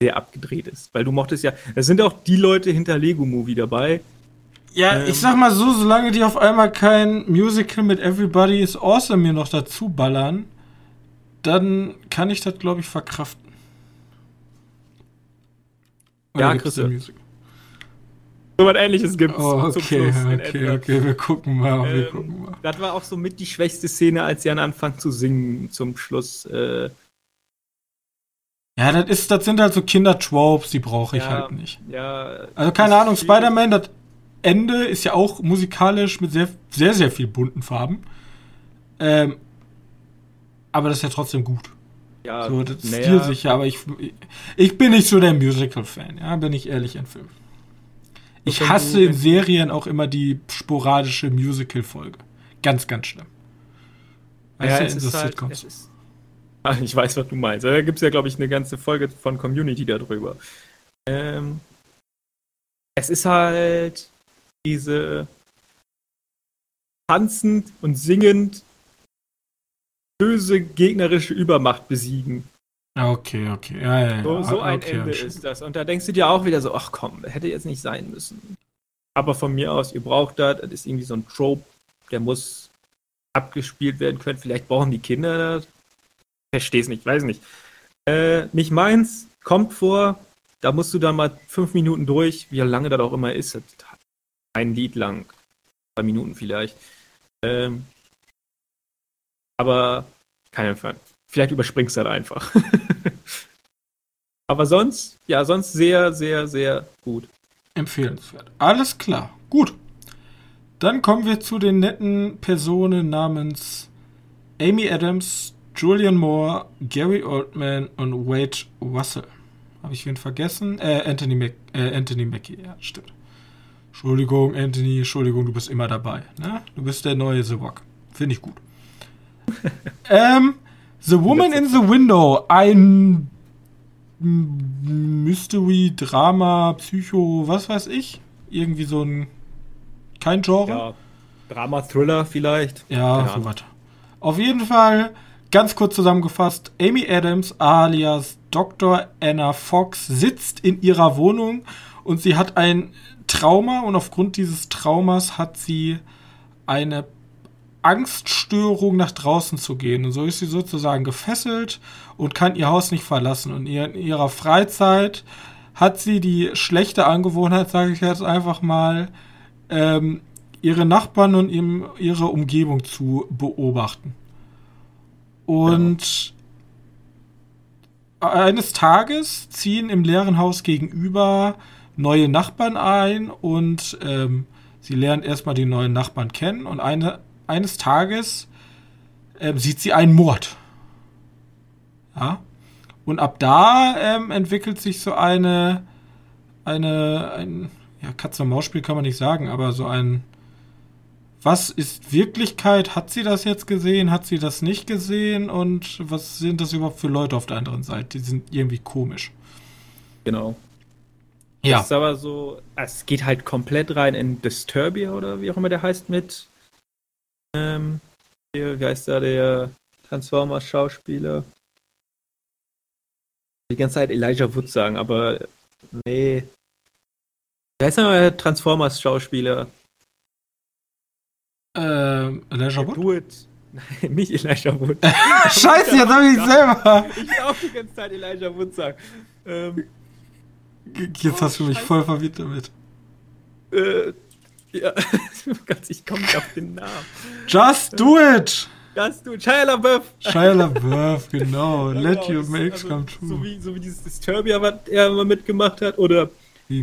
sehr abgedreht ist. Weil du mochtest ja, es sind auch die Leute hinter Lego Movie dabei. Ja, ähm, ich sag mal so, solange die auf einmal kein Musical mit Everybody is Awesome mir noch dazu ballern, dann kann ich das, glaube ich, verkraften. Oder ja, Christian. So was ähnliches gibt es. Oh, okay, okay, okay, wir gucken mal, wir ähm, gucken mal. Das war auch so mit die schwächste Szene, als sie anfangen zu singen zum Schluss. Äh, ja, das, ist, das sind halt so Kinder-Tropes, die brauche ich ja, halt nicht. Ja. Also keine Ahnung, Spider-Man, das Ende ist ja auch musikalisch mit sehr, sehr, sehr viel bunten Farben. Ähm, aber das ist ja trotzdem gut. Ja, so, das ist naja. stilsicher, aber ich, ich bin nicht so der Musical-Fan, ja, bin ich ehrlich im Film. Ich hasse in Serien auch immer die sporadische Musical-Folge. Ganz, ganz schlimm. Weißt ja, du, in so halt, Sitcoms. Ah, ich weiß, was du meinst. Da gibt es ja, glaube ich, eine ganze Folge von Community darüber. Ähm, es ist halt diese tanzend und singend böse gegnerische Übermacht besiegen. Okay, okay. Ja, ja, ja. So, so ein okay, Ende ist das. Und da denkst du dir auch wieder so, ach komm, hätte jetzt nicht sein müssen. Aber von mir aus, ihr braucht das, das ist irgendwie so ein Trope, der muss abgespielt werden können. Vielleicht brauchen die Kinder das verstehe es nicht, weiß nicht. Äh, nicht meins, kommt vor, da musst du dann mal fünf Minuten durch, wie lange das auch immer ist. Ein Lied lang, zwei Minuten vielleicht. Ähm, aber kein Fall. Vielleicht überspringst du das einfach. aber sonst, ja, sonst sehr, sehr, sehr gut. Empfehlenswert. Alles klar. Gut. Dann kommen wir zu den netten Personen namens Amy Adams, Julian Moore, Gary Oldman und Wade Russell. Habe ich wen vergessen? Äh, Anthony, Mac äh, Anthony Mackie, ja, stimmt. Entschuldigung, Anthony, Entschuldigung, du bist immer dabei. Ne? Du bist der neue The Rock. Finde ich gut. ähm, the Woman in the Window, ein Mystery, Drama, Psycho, was weiß ich. Irgendwie so ein. Kein Genre. Ja, Drama, Thriller vielleicht. Ja, so was. Auf jeden Fall Ganz kurz zusammengefasst, Amy Adams alias Dr. Anna Fox sitzt in ihrer Wohnung und sie hat ein Trauma und aufgrund dieses Traumas hat sie eine Angststörung nach draußen zu gehen. Und so ist sie sozusagen gefesselt und kann ihr Haus nicht verlassen. Und in ihrer Freizeit hat sie die schlechte Angewohnheit, sage ich jetzt einfach mal, ähm, ihre Nachbarn und ihre Umgebung zu beobachten. Und ja. eines Tages ziehen im leeren Haus gegenüber neue Nachbarn ein und ähm, sie lernt erstmal die neuen Nachbarn kennen und eine, eines Tages ähm, sieht sie einen Mord. Ja. Und ab da ähm, entwickelt sich so eine, eine, ein, ja, Katze-Maus-Spiel kann man nicht sagen, aber so ein, was ist Wirklichkeit? Hat sie das jetzt gesehen? Hat sie das nicht gesehen? Und was sind das überhaupt für Leute auf der anderen Seite? Die sind irgendwie komisch. Genau. Ja. Das ist aber so, es geht halt komplett rein in Disturbia oder wie auch immer der heißt mit. Ähm, wie heißt da der Transformers-Schauspieler? Die ganze Zeit Elijah Wood sagen, aber nee. Wie heißt der Transformers-Schauspieler? Ähm, Elijah Wood? Do it. Nein, nicht Elijah Wood. Scheiße, jetzt habe ich selber. Ich will auch die ganze Zeit Elijah Wood sagen. Ähm, jetzt oh, hast du mich Scheiße. voll verwirrt damit. Äh, ja, ich komme nicht auf den Namen. Just do it! Just do it. Shia LaBeouf. Shia LaBeouf, genau. genau. Let your makes also, come true. So wie, so wie dieses Disturbia, was er mal mitgemacht hat. Oder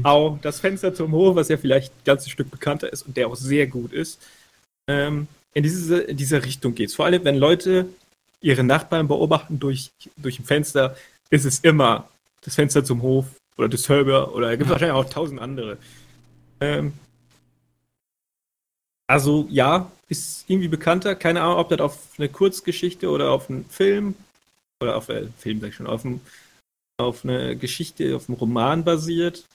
auch das Fenster zum Hof, was ja vielleicht ein ganzes Stück bekannter ist und der auch sehr gut ist ähm, in, diese, in diese Richtung geht. Vor allem, wenn Leute ihre Nachbarn beobachten durch, durch ein Fenster, ist es immer das Fenster zum Hof oder das Server oder es gibt wahrscheinlich auch tausend andere. Ähm, also ja, ist irgendwie bekannter. Keine Ahnung, ob das auf eine Kurzgeschichte oder auf einen Film oder auf einen äh, Film, sag ich schon, auf, ein, auf eine Geschichte, auf einen Roman basiert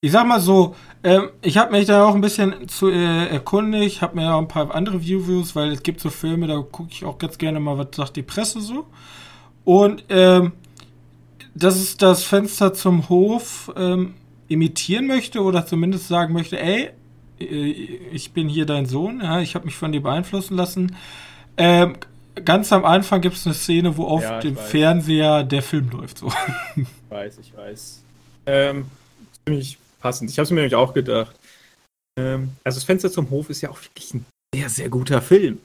ich sag mal so, ähm, ich habe mich da auch ein bisschen zu äh, erkundigt, habe mir auch ein paar andere Reviews, weil es gibt so Filme, da gucke ich auch ganz gerne mal, was sagt die Presse so. Und ähm, dass es das Fenster zum Hof ähm, imitieren möchte oder zumindest sagen möchte, ey, äh, ich bin hier dein Sohn, ja, ich habe mich von dir beeinflussen lassen. Ähm, ganz am Anfang gibt es eine Szene, wo auf Ja, dem weiß. Fernseher der Film läuft. So. Ich weiß, ich weiß. Ähm, ziemlich passend. Ich habe es mir nämlich auch gedacht. Ähm, also das Fenster zum Hof ist ja auch wirklich ein sehr, sehr guter Film.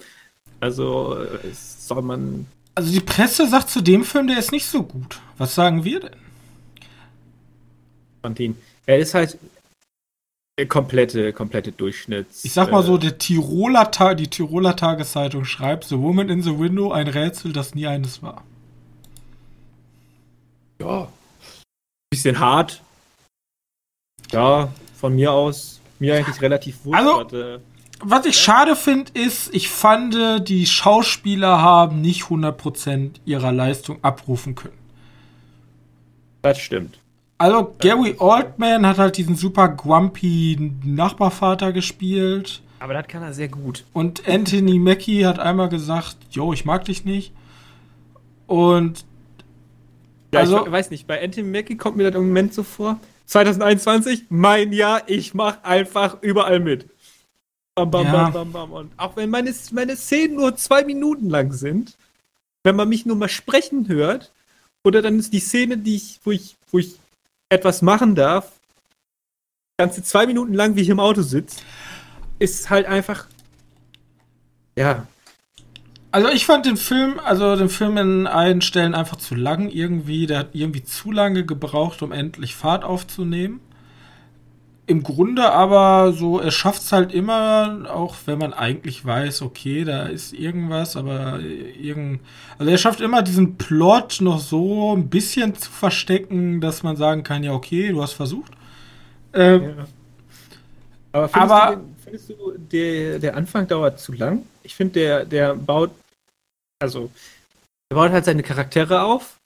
Also äh, soll man. Also die Presse sagt zu dem Film, der ist nicht so gut. Was sagen wir denn? Fand ihn. Er ist halt äh, komplette, komplette Durchschnitts. Ich sag mal so, äh, der Tiroler Ta die Tiroler Tageszeitung schreibt The Woman in the Window, ein Rätsel, das nie eines war. ja. Bisschen hart. Ja, von mir aus. Mir eigentlich relativ wurscht. Also- was, äh, Was ich schade finde, ist, ich fand, die Schauspieler haben nicht 100% ihrer Leistung abrufen können. das stimmt. Also Gary Oldman hat halt diesen super grumpy Nachbarvater gespielt Aber das kann er sehr gut. und Anthony Mackie hat einmal gesagt, yo, ich mag dich nicht. Und Ja, Also- ich weiß nicht, bei Anthony Mackie kommt mir das im Moment so vor. 2021, mein Jahr, ich mach einfach überall mit. Bam, bam, Ja. bam, bam, bam. Und auch wenn meine, meine Szenen nur zwei Minuten lang sind, wenn man mich nur mal sprechen hört, oder dann ist die Szene, die ich, wo ich, wo ich etwas machen darf, ganze zwei Minuten lang, wie ich im Auto sitze, ist halt einfach, ja, Also ich fand den Film, also den Film in allen Stellen einfach zu lang irgendwie. Der hat irgendwie zu lange gebraucht, um endlich Fahrt aufzunehmen. Im Grunde aber so, er schafft es halt immer, auch wenn man eigentlich weiß, okay, da ist irgendwas, aber irgend, also er schafft immer diesen Plot noch so ein bisschen zu verstecken, dass man sagen kann, ja okay, du hast versucht. Ähm, Ja. Aber findest, Aber- du, den, findest du, der, der Anfang dauert zu lang? Ich finde, der, der baut, also, der baut halt seine Charaktere auf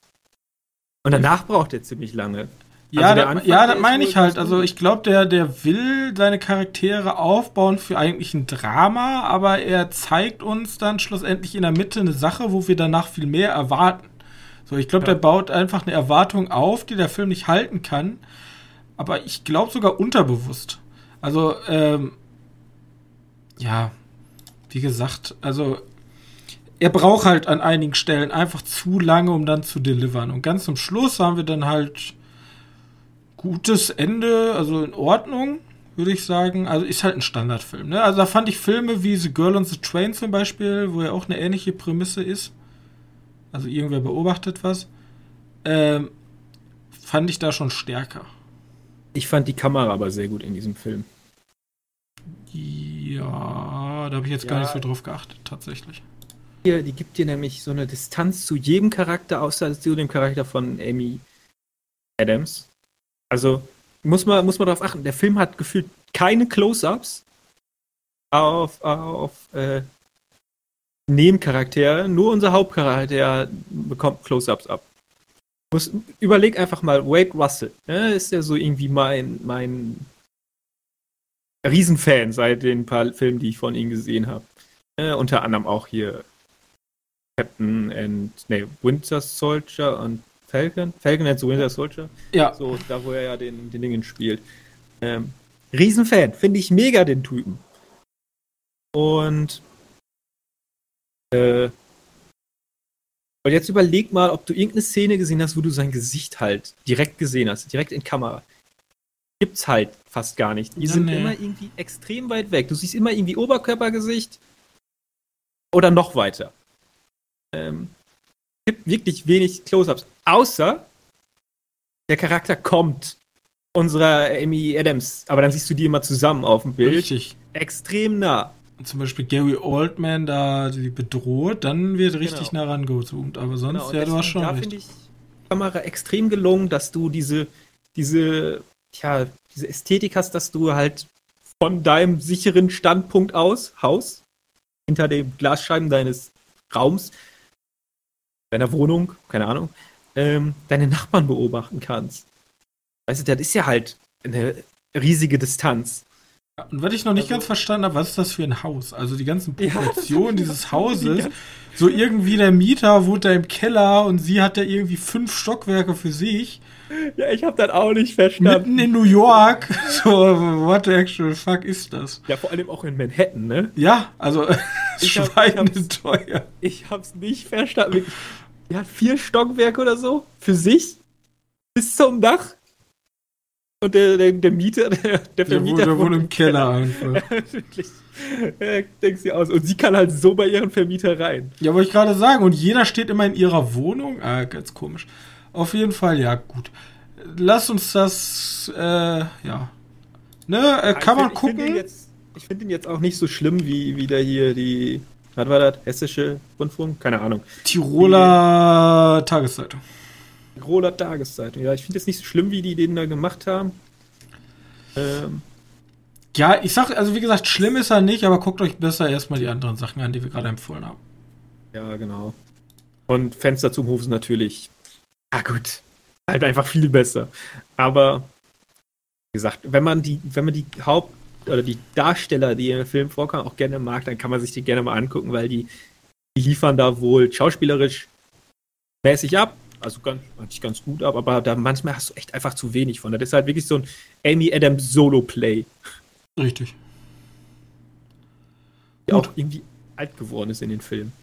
und danach braucht er ziemlich lange. Ja, Also der da, Anfang, ja, das meine ich halt. Also ich glaube, der, der will seine Charaktere aufbauen für eigentlich ein Drama, aber er zeigt uns dann schlussendlich in der Mitte eine Sache, wo wir danach viel mehr erwarten. So, ich glaube, Ja. der baut einfach eine Erwartung auf, die der Film nicht halten kann. Aber ich glaube sogar unterbewusst. Also, ähm, ja, wie gesagt, also er braucht halt an einigen Stellen einfach zu lange, um dann zu delivern. Und ganz zum Schluss haben wir dann halt gutes Ende, also in Ordnung, würde ich sagen. Also ist halt ein Standardfilm. Ne? Also da fand ich Filme wie The Girl on the Train zum Beispiel, wo ja auch eine ähnliche Prämisse ist. Also irgendwer beobachtet was. Ähm, fand ich da schon stärker. Ich fand die Kamera aber sehr gut in diesem Film. Ja, da habe ich jetzt gar Ja. nicht so drauf geachtet, tatsächlich. Hier, die gibt dir nämlich so eine Distanz zu jedem Charakter, außer zu dem Charakter von Amy Adams. Also muss man, muss man darauf achten, der Film hat gefühlt keine Close-Ups auf, auf äh, Nebencharaktere, nur unser Hauptcharakter bekommt Close-Ups ab. Muss, überleg einfach mal, Wade Russell, ne, ist ja so irgendwie mein, mein Riesenfan seit den paar Filmen, die ich von ihm gesehen habe. Äh, unter anderem auch hier Captain and nee, Winter Soldier und Falcon. Falcon and the Winter Soldier. Ja, So, da wo er ja den, den Dingen spielt. Ähm, Riesenfan, finde ich mega den Typen. Und äh, und jetzt überleg mal, ob du irgendeine Szene gesehen hast, wo du sein Gesicht halt direkt gesehen hast, direkt in Kamera. Gibt's halt fast gar nicht. Die Ja, sind nee. immer irgendwie extrem weit weg. Du siehst immer irgendwie Oberkörpergesicht oder noch weiter. Ähm, gibt wirklich wenig Close-ups. Außer der Charakter kommt unserer Amy Adams, aber dann siehst du die immer zusammen auf dem Bild. richtig. Extrem nah. Zum Beispiel Gary Oldman da die bedroht, dann wird richtig Genau. nah rangezoomt. Aber sonst, Genau, und ja, du hast schon da finde ich die Kamera extrem gelungen, dass du diese, diese, tja, diese Ästhetik hast, dass du halt von deinem sicheren Standpunkt aus, Haus, hinter den Glasscheiben deines Raums, deiner Wohnung, keine Ahnung, ähm, deine Nachbarn beobachten kannst. Weißt du, das ist ja halt eine riesige Distanz. Und was ich noch nicht also, ganz verstanden habe, was ist das für ein Haus? Also die ganzen Proportionen ja, dieses Hauses. So irgendwie der Mieter wohnt da im Keller und sie hat da irgendwie fünf Stockwerke für sich. Ja, ich habe das auch nicht verstanden. Mitten in New York. So, what the actual fuck ist das? Ja, vor allem auch in Manhattan, ne? Ja, also schweinend teuer. Ich hab's nicht verstanden. Hat vier Stockwerke oder so für sich bis zum Dach. Und der, der, der Mieter, der, der Vermieter. Der wohnt im Keller einfach. Denkst du aus. Und sie kann halt so bei ihren Vermieter rein. Ja, wollte ich gerade sagen. Und jeder steht immer in ihrer Wohnung. Ah, ganz komisch. Auf jeden Fall, ja, gut. Lass uns das, äh, ja. Ne, äh, kann man gucken. Ich finde ihn jetzt auch nicht so schlimm, wie, wie da hier die, was war das? Hessische Rundfunk? Keine Ahnung. Tiroler die, Tageszeitung. Tiroler Tageszeitung, ja. Ich finde es nicht so schlimm, wie die den da gemacht haben. Ähm, ja, ich sag, also wie gesagt, schlimm ist er nicht, aber guckt euch besser erstmal die anderen Sachen an, die wir gerade empfohlen haben. Ja, genau. Und Fenster zum Hof ist natürlich. Ah, gut. Halt einfach viel besser. Aber, wie gesagt, wenn man die, wenn man die Haupt- oder die Darsteller, die im Film vorkommen, auch gerne mag, dann kann man sich die gerne mal angucken, weil die, die liefern da wohl schauspielerisch mäßig ab also ganz, ich ganz gut ab, aber da manchmal hast du echt einfach zu wenig von. Das ist halt wirklich so ein Amy Adams Solo-Play. Richtig. Der auch irgendwie alt geworden ist in den Filmen.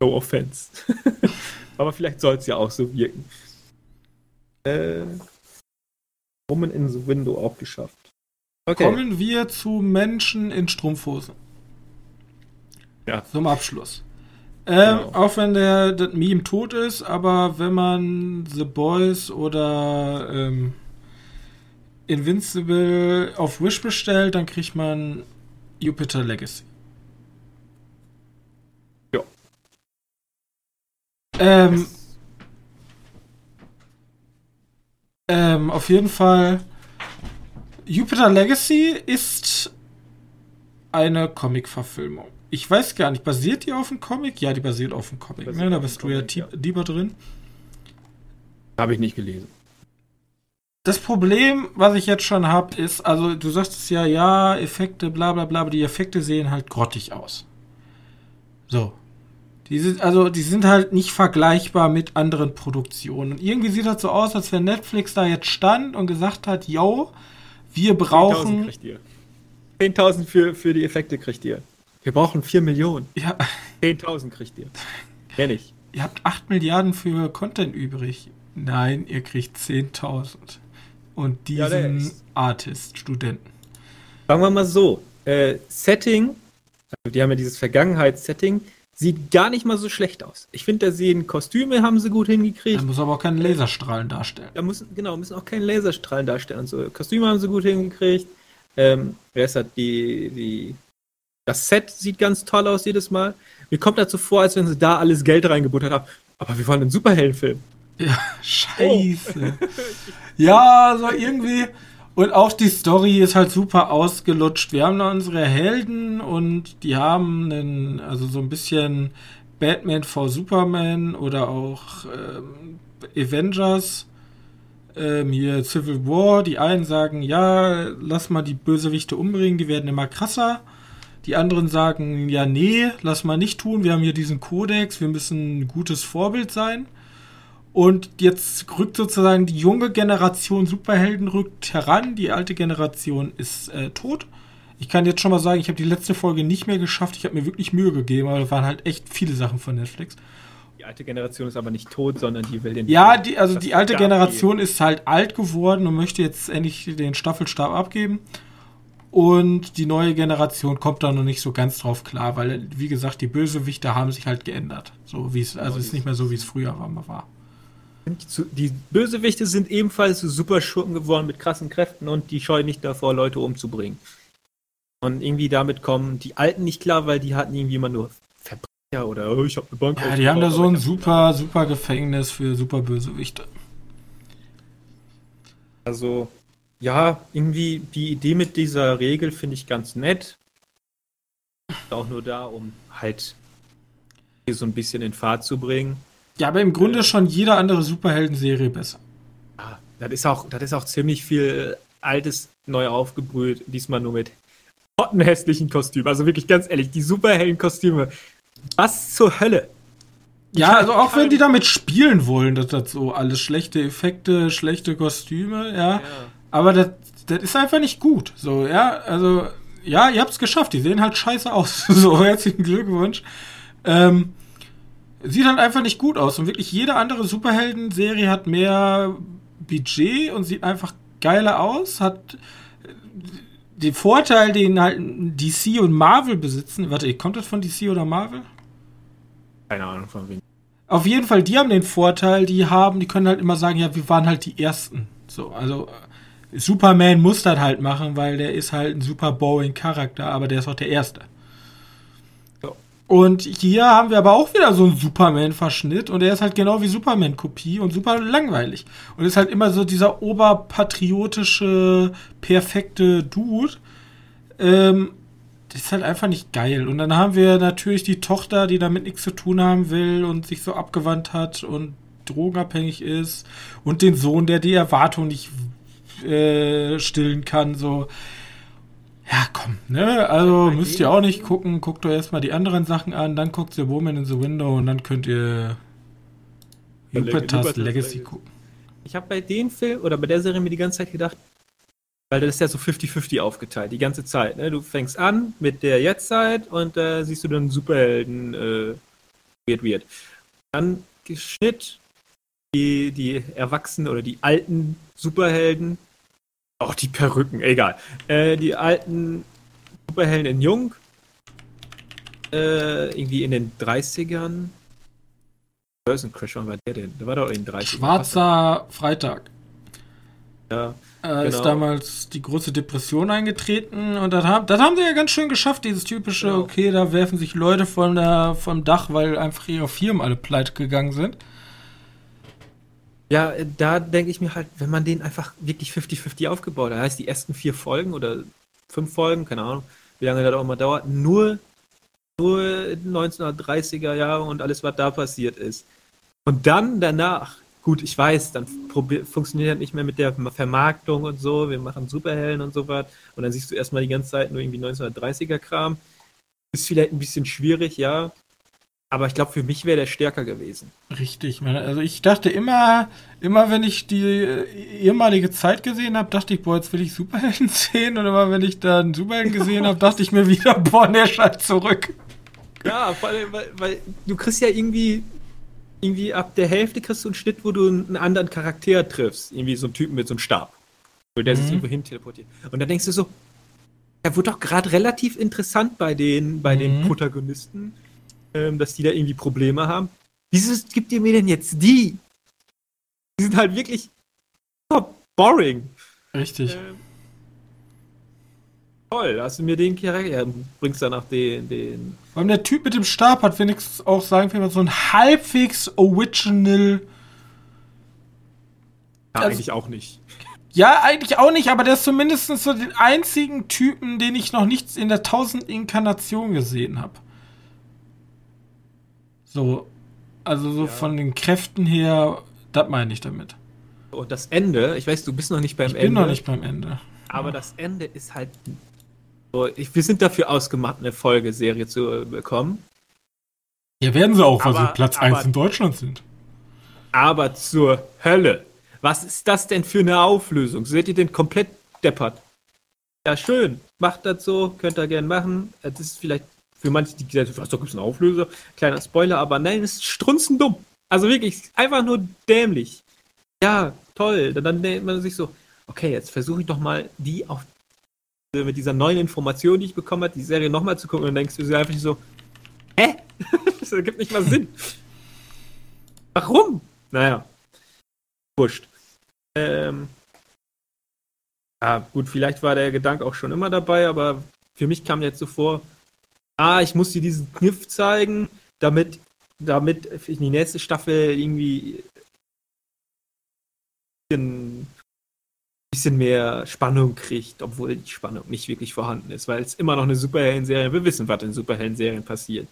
No offense. aber vielleicht soll es ja auch so wirken. Äh, Woman in the Window auch geschafft. Okay. Kommen wir zu Menschen in Strumpfhosen. Ja. Zum Abschluss. Ähm, genau. Auch wenn der das Meme tot ist, aber wenn man The Boys oder ähm, Invincible auf Wish bestellt, dann kriegt man Jupiter Legacy. Ja. Ähm, ähm, auf jeden Fall. Jupiter Legacy ist eine Comic-Verfilmung. Ich weiß gar nicht, basiert die auf dem Comic? Ja, die basiert auf dem Comic. Ne? Da bist du Comic, ja lieber drin. Habe ich nicht gelesen. Das Problem, was ich jetzt schon habe, ist, also du sagst es ja, ja, Effekte, bla bla bla, aber die Effekte sehen halt grottig aus. So. Die sind, also, die sind halt nicht vergleichbar mit anderen Produktionen. Und irgendwie sieht das so aus, als wenn Netflix da jetzt stand und gesagt hat, yo, wir brauchen. 10.000 10.000 für, für die Effekte kriegt ihr. Wir brauchen 4 Millionen. Ja. 10.000 kriegt ihr. Mehr nicht. Ihr habt 8 Milliarden für Content übrig. Nein, ihr kriegt 10.000. Und diesen ja, Artist, Studenten. Sagen wir mal so: äh, Setting, also die haben ja dieses Vergangenheitssetting, sieht gar nicht mal so schlecht aus. Ich finde, da sehen Kostüme, haben sie gut hingekriegt. Da muss aber auch keine Laserstrahlen darstellen. Da müssen, genau, müssen auch keine Laserstrahlen darstellen. So, Kostüme haben sie gut hingekriegt. Ähm, wer ist das? Die, die das Set sieht ganz toll aus jedes Mal. Mir kommt dazu vor, als wenn sie da alles Geld reingebuttert haben. Aber wir wollen einen Superheldenfilm. Ja, scheiße. Oh. ja, so irgendwie. Und auch die Story ist halt super ausgelutscht. Wir haben da unsere Helden und die haben einen, also so ein bisschen Batman vor Superman oder auch ähm, Avengers. Ähm, hier Civil War. Die einen sagen, ja, lass mal die Bösewichte umbringen, die werden immer krasser. Die anderen sagen, ja, nee, lass mal nicht tun. Wir haben hier diesen Kodex, wir müssen ein gutes Vorbild sein. Und jetzt rückt sozusagen die junge Generation Superhelden rückt heran. Die alte Generation ist äh, tot. Ich kann jetzt schon mal sagen, ich habe die letzte Folge nicht mehr geschafft. Ich habe mir wirklich Mühe gegeben, aber da waren halt echt viele Sachen von Netflix. Die alte Generation ist aber nicht tot, sondern die will den. Ja, die, also die alte Generation ist halt alt geworden und möchte jetzt endlich den Staffelstab abgeben. Und die neue Generation kommt da noch nicht so ganz drauf klar, weil, wie gesagt, die Bösewichte haben sich halt geändert. So wie es, also es ist nicht mehr so, wie es früher war. Die Bösewichte sind ebenfalls Superschurken geworden mit krassen Kräften und die scheuen nicht davor, Leute umzubringen. Und irgendwie damit kommen die Alten nicht klar, weil die hatten irgendwie immer nur Verbrecher oder oh, ich hab eine Bank. Ja, die haben da so ein super, super Gefängnis für super Bösewichte. Also, ja, irgendwie die Idee mit dieser Regel finde ich ganz nett. Ist auch nur da, um halt so ein bisschen in Fahrt zu bringen. Ja, aber im Grunde äh, schon jede andere Superhelden-Serie besser. Ja, das ist auch, das ist auch ziemlich viel Altes neu aufgebrüht. Diesmal nur mit hässlichen Kostüme. Also wirklich ganz ehrlich, die super hellen Kostüme. Was zur Hölle? Ja, also auch wenn die damit spielen wollen, dass das so alles schlechte Effekte, schlechte Kostüme, ja. ja. Aber das, das ist einfach nicht gut. So, ja, also, ja, ihr habt es geschafft. Die sehen halt scheiße aus. so, herzlichen Glückwunsch. Ähm, sieht halt einfach nicht gut aus. Und wirklich jede andere Superhelden-Serie hat mehr Budget und sieht einfach geiler aus. Hat den Vorteil, den halt DC und Marvel besitzen. Warte, kommt das von DC oder Marvel? Keine Ahnung von wem. Auf jeden Fall, die haben den Vorteil, die haben, die können halt immer sagen, ja, wir waren halt die Ersten. So, also Superman muss das halt machen, weil der ist halt ein super boring Charakter, aber der ist auch der Erste. Und hier haben wir aber auch wieder so einen Superman-Verschnitt und der ist halt genau wie Superman-Kopie und super langweilig. Und ist halt immer so dieser oberpatriotische, perfekte Dude. Ähm, das ist halt einfach nicht geil. Und dann haben wir natürlich die Tochter, die damit nichts zu tun haben will und sich so abgewandt hat und drogenabhängig ist. Und den Sohn, der die Erwartung nicht äh, stillen kann. So, ja, komm, ne? Also müsst ihr auch nicht gucken. Guckt euch erstmal die anderen Sachen an, dann guckt ihr Woman in the Window und dann könnt ihr Jupiter's Legacy gucken. Ich habe bei dem Film oder bei der Serie mir die ganze Zeit gedacht, weil das ist ja so 50-50 aufgeteilt, die ganze Zeit. Ne? Du fängst an mit der Jetztzeit und da äh, siehst du dann Superhelden, äh, weird, weird. Dann Schnitt, die, die Erwachsenen oder die alten Superhelden, auch die Perücken, egal. Äh, die alten Superhelden in Jung, äh, irgendwie in den 30ern. Börsen Crash, wann war der denn? Der war doch in den 30ern. Schwarzer Freitag. Ja. Äh, genau. Ist damals die große Depression eingetreten und das haben, das haben sie ja ganz schön geschafft, dieses typische, genau. okay, da werfen sich Leute von der, vom Dach, weil einfach ihre Firmen alle pleite gegangen sind. Ja, da denke ich mir halt, wenn man den einfach wirklich 50-50 aufgebaut hat, heißt die ersten vier Folgen oder fünf Folgen, keine Ahnung, wie lange das auch immer dauert, nur, nur 1930er Jahre und alles, was da passiert ist. Und dann danach Gut, ich weiß, dann funktioniert das nicht mehr mit der Vermarktung und so. Wir machen Superhelden und so was. Und dann siehst du erstmal die ganze Zeit nur irgendwie 1930er-Kram. Ist vielleicht ein bisschen schwierig, ja. Aber ich glaube, für mich wäre der stärker gewesen. Richtig. Also ich dachte immer, immer wenn ich die äh, ehemalige Zeit gesehen habe, dachte ich, boah, jetzt will ich Superhelden sehen. Und immer wenn ich dann Superhelden gesehen habe, dachte ich mir wieder, boah, der Schalt zurück. Ja, vor allem, weil, weil du kriegst ja irgendwie irgendwie ab der Hälfte kriegst du einen Schnitt, wo du einen anderen Charakter triffst. Irgendwie so einen Typen mit so einem Stab. Und der mhm. sich irgendwo hin teleportiert. Und dann denkst du so, er wurde doch gerade relativ interessant bei den, bei mhm. den Protagonisten, ähm, dass die da irgendwie Probleme haben. Wieso gibt ihr mir denn jetzt die? Die sind halt wirklich boring. Richtig. Ähm, Toll, hast du mir den Charakter, bringst danach den, den. Weil der Typ mit dem Stab hat wenigstens auch, sagen wir mal, so ein halbwegs original. Ja, also, eigentlich auch nicht. Ja, eigentlich auch nicht, aber der ist zumindest so den einzigen Typen, den ich noch nichts in der tausend Inkarnation gesehen habe. So, also so ja. von den Kräften her, das meine ich damit. Und das Ende, ich weiß, du bist noch nicht beim ich Ende. Ich bin noch nicht beim Ende. Aber ja. das Ende ist halt so, ich, wir sind dafür ausgemacht, eine Folgeserie zu äh, bekommen. Ja, werden sie auch, weil sie Platz aber, 1 in Deutschland sind. Aber zur Hölle. Was ist das denn für eine Auflösung? Seht ihr den komplett deppert? Ja, schön. Macht das so, könnt ihr gerne machen. Das ist vielleicht für manche, die gesagt haben, was, da gibt es einen Auflöser. Kleiner Spoiler, aber nein, es ist strunzendumm. Also wirklich, einfach nur dämlich. Ja, toll. Dann denkt man sich so, okay, jetzt versuche ich doch mal, die auf mit dieser neuen Information, die ich bekommen habe, die Serie nochmal zu gucken und dann denkst du einfach so, hä? das ergibt nicht mal Sinn. Warum? Naja. Wurscht. Ähm, ja, gut, vielleicht war der Gedanke auch schon immer dabei, aber für mich kam jetzt so vor, ah, ich muss dir diesen Kniff zeigen, damit, damit in die nächste Staffel irgendwie ein bisschen mehr Spannung kriegt, obwohl die Spannung nicht wirklich vorhanden ist, weil es immer noch eine Superhelden-Serie, wir wissen, was in Superhelden-Serien passiert.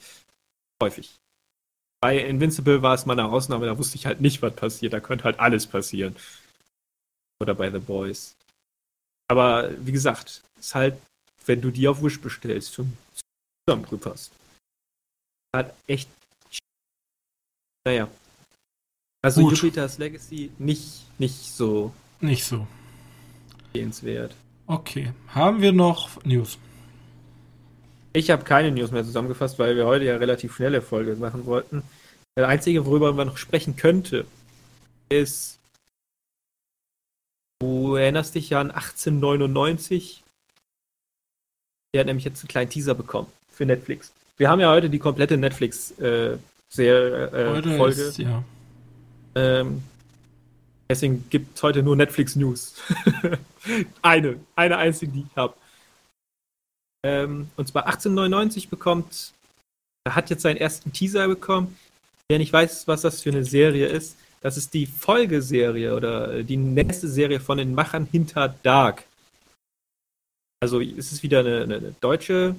Häufig. Bei Invincible war es mal eine Ausnahme, da wusste ich halt nicht, was passiert, da könnte halt alles passieren. Oder bei The Boys. Aber wie gesagt, ist halt wenn du die auf Wish bestellst, schon zusammenprüferst. Hat echt. Naja. Also Gut. Jupiter's Legacy nicht, nicht so Nicht so. sehenswert. Okay. Haben wir noch News? Ich habe keine News mehr zusammengefasst, weil wir heute ja relativ schnelle Folge machen wollten. Das Einzige, worüber man noch sprechen könnte, ist, du erinnerst dich ja an 1899. Der hat nämlich jetzt einen kleinen Teaser bekommen für Netflix. Wir haben ja heute die komplette Netflix-Serie, äh, Heute Folge. ist, ja. Ähm, deswegen gibt es heute nur Netflix News. eine, eine einzige, die ich habe. Ähm, und zwar 1899 bekommt, er hat jetzt seinen ersten Teaser bekommen. Wer nicht weiß, was das für eine Serie ist, das ist die Folgeserie oder die nächste Serie von den Machern hinter Dark. Also es ist wieder eine, eine deutsche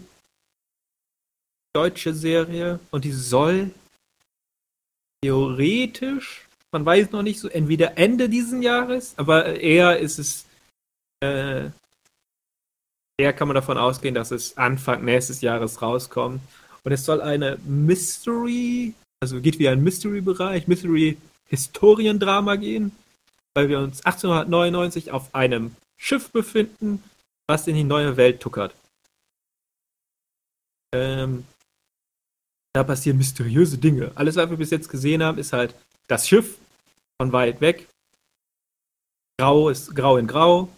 deutsche Serie und die soll theoretisch, man weiß noch nicht so, entweder Ende diesen Jahres, aber eher ist es, äh, eher kann man davon ausgehen, dass es Anfang nächstes Jahres rauskommt. Und es soll eine Mystery, also geht wie ein Mystery-Bereich, Mystery-Historiendrama gehen, weil wir uns 1899 auf einem Schiff befinden, was in die neue Welt tuckert. Ähm, da passieren mysteriöse Dinge. Alles, was wir bis jetzt gesehen haben, ist halt das Schiff von weit weg. Grau ist grau in grau.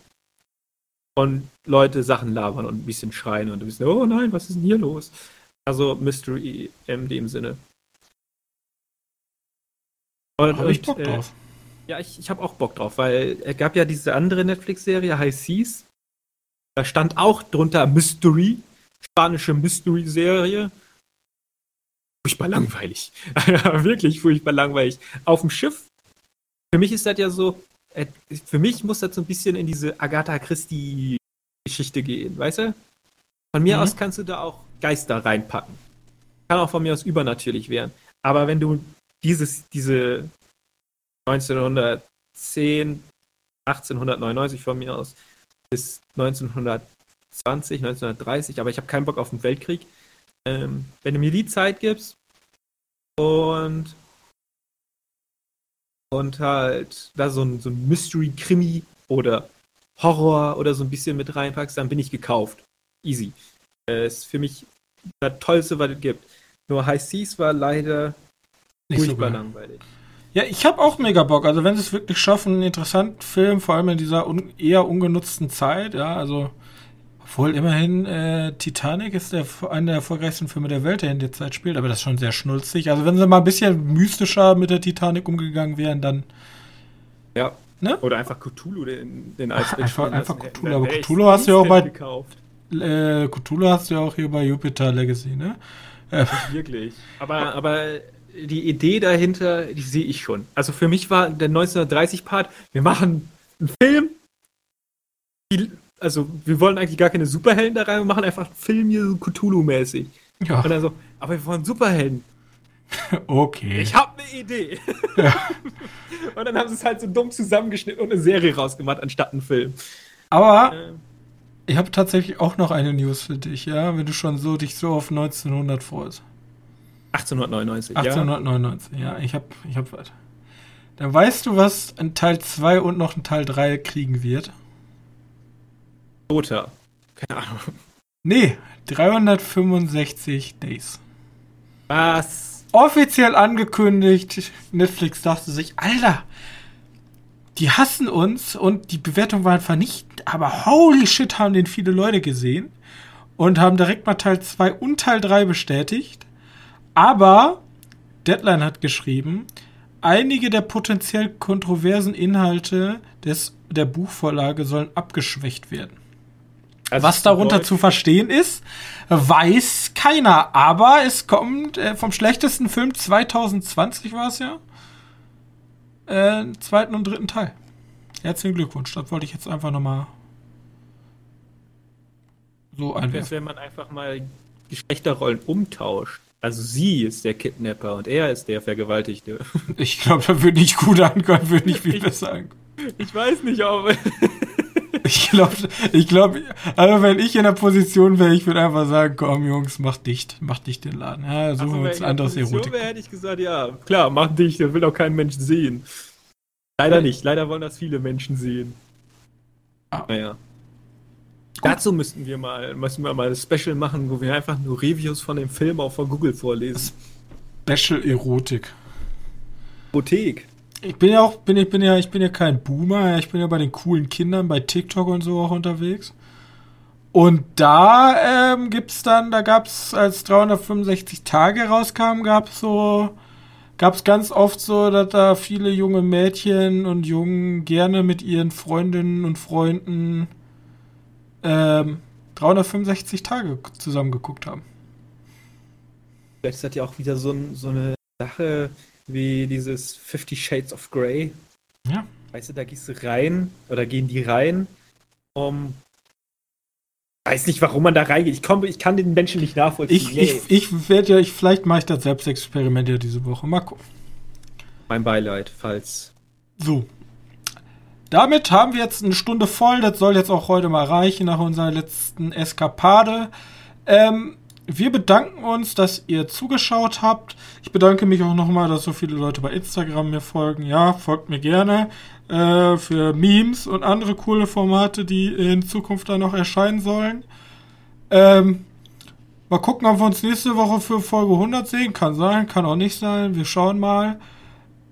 Und Leute Sachen labern und ein bisschen schreien und ein bisschen, oh nein, was ist denn hier los? Also Mystery in dem Sinne. Und, Habe ich Bock äh, drauf. ja, ich, ich habe auch Bock drauf, weil es gab ja diese andere Netflix-Serie, High Seas. Da stand auch drunter Mystery, spanische Mystery-Serie. Furchtbar langweilig. Wirklich furchtbar langweilig. Auf dem Schiff, für mich ist das ja so, äh, für mich muss das so ein bisschen in diese Agatha Christie-Geschichte gehen, weißt du? Von mir Mhm. aus kannst du da auch Geister reinpacken. Kann auch von mir aus übernatürlich werden. Aber wenn du dieses, diese 1910, 1899 von mir aus bis 1920, 1930, aber ich habe keinen Bock auf den Weltkrieg. Ähm, wenn du mir die Zeit gibst und und halt da so ein, so ein Mystery-Krimi oder Horror oder so ein bisschen mit reinpackst, dann bin ich gekauft. Easy. Äh, ist für mich das Tollste, was es gibt. Nur High Seas war leider Nicht so furchtbar geil. langweilig. Ja, ich habe auch mega Bock. Also wenn sie es wirklich schaffen, einen interessanten Film, vor allem in dieser un eher ungenutzten Zeit, ja, also obwohl immerhin äh, Titanic ist der, einer der erfolgreichsten Filme der Welt, der in der Zeit spielt, aber das ist schon sehr schnulzig. Also wenn sie mal ein bisschen mystischer mit der Titanic umgegangen wären, dann Ja. Ne? Oder einfach Cthulhu, den, den Ach, einfach- einfach. Cthulhu, aber Cthulhu hast du ja auch bei- gekauft. äh, Cthulhu hast du ja auch hier bei Jupiter Legacy, ne? Äh, Wirklich. Aber, aber die Idee dahinter, die sehe ich schon. Also für mich war der 1930-Part, wir machen einen Film. Die, also wir wollen eigentlich gar keine Superhelden da rein, wir machen einfach einen Film hier so Cthulhu-mäßig. ja, Und dann so, aber wir wollen Superhelden. okay. Ich habe eine Idee. und dann haben sie es halt so dumm zusammengeschnitten und eine Serie rausgemacht, anstatt einen Film. Aber Ähm, ich habe tatsächlich auch noch eine News für dich, ja, wenn du schon so dich so auf 1900 freust. 1899, ja. 1899, ja, ich hab, ich hab was. Dann weißt du, was ein Teil 2 und noch ein Teil 3 kriegen wird? Dota. Keine Ahnung. Nee, 365 Days. Was? Offiziell angekündigt, Netflix dachte sich, Alter, die hassen uns und die Bewertung waren vernichtend, aber holy shit haben den viele Leute gesehen und haben direkt mal Teil 2 und Teil 3 bestätigt. Aber Deadline hat geschrieben, einige der potenziell kontroversen Inhalte des, der Buchvorlage sollen abgeschwächt werden. Also Was darunter zu verstehen ist, weiß keiner. Aber es kommt äh, vom schlechtesten Film 2020 war es ja. Äh, zweiten und dritten Teil. Herzlichen Glückwunsch. Das wollte ich jetzt einfach nochmal so Als einwerfen. wenn man einfach mal Geschlechterrollen umtauscht. Also sie ist der Kidnapper und er ist der Vergewaltigte. Ich glaube, da würde nicht gut ankommen, würde nicht viel besser ankommen. Ich weiß nicht, ob. Ich glaube, ich glaube, also wenn ich in der Position wäre, ich würde einfach sagen, komm Jungs, mach dicht, mach dicht den Laden. Ja, suchen Also, wir uns ein anderes Erotik. wäre, hätte ich gesagt, ja, klar, mach dich, das will doch kein Mensch sehen. Leider nicht, leider wollen das viele Menschen sehen. Ah. Naja. Dazu müssten wir mal, müssen wir mal ein Special machen, wo wir einfach nur Reviews von dem Film auch von Google vorlesen. Special Erotik. Apothek. Ich bin ja auch, bin ich bin ja, ich bin ja kein Boomer, ich bin ja bei den coolen Kindern bei TikTok und so auch unterwegs. Und da ähm, gibt's dann, da gab's, als 365 Tage rauskam, gab's so, gab's ganz oft so, dass da viele junge Mädchen und Jungen gerne mit ihren Freundinnen und Freunden ähm, 365 Tage zusammen geguckt haben. Vielleicht ist das ja auch wieder so, so eine Sache wie dieses Fifty Shades of Grey. Ja. Weißt du, da gehst du rein oder gehen die rein, um. Weiß nicht, warum man da reingeht. Ich, komm, ich kann den Menschen nicht nachvollziehen. Ich, ich, ich werde ja, ich, vielleicht mache ich das Selbstexperiment ja diese Woche. Mal gucken. mein Beileid, falls. So. Damit haben wir jetzt eine Stunde voll. Das soll jetzt auch heute mal reichen nach unserer letzten Eskapade. Ähm, wir bedanken uns, dass ihr zugeschaut habt. Ich bedanke mich auch nochmal, dass so viele Leute bei Instagram mir folgen. Ja, folgt mir gerne äh, für Memes und andere coole Formate, die in Zukunft dann noch erscheinen sollen. Ähm, mal gucken, ob wir uns nächste Woche für Folge 100 sehen. Kann sein, kann auch nicht sein. Wir schauen mal.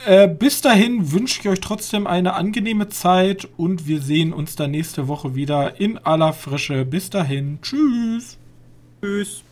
Äh, bis dahin wünsche ich euch trotzdem eine angenehme Zeit und wir sehen uns dann nächste Woche wieder in aller Frische. Bis dahin. Tschüss. Tschüss.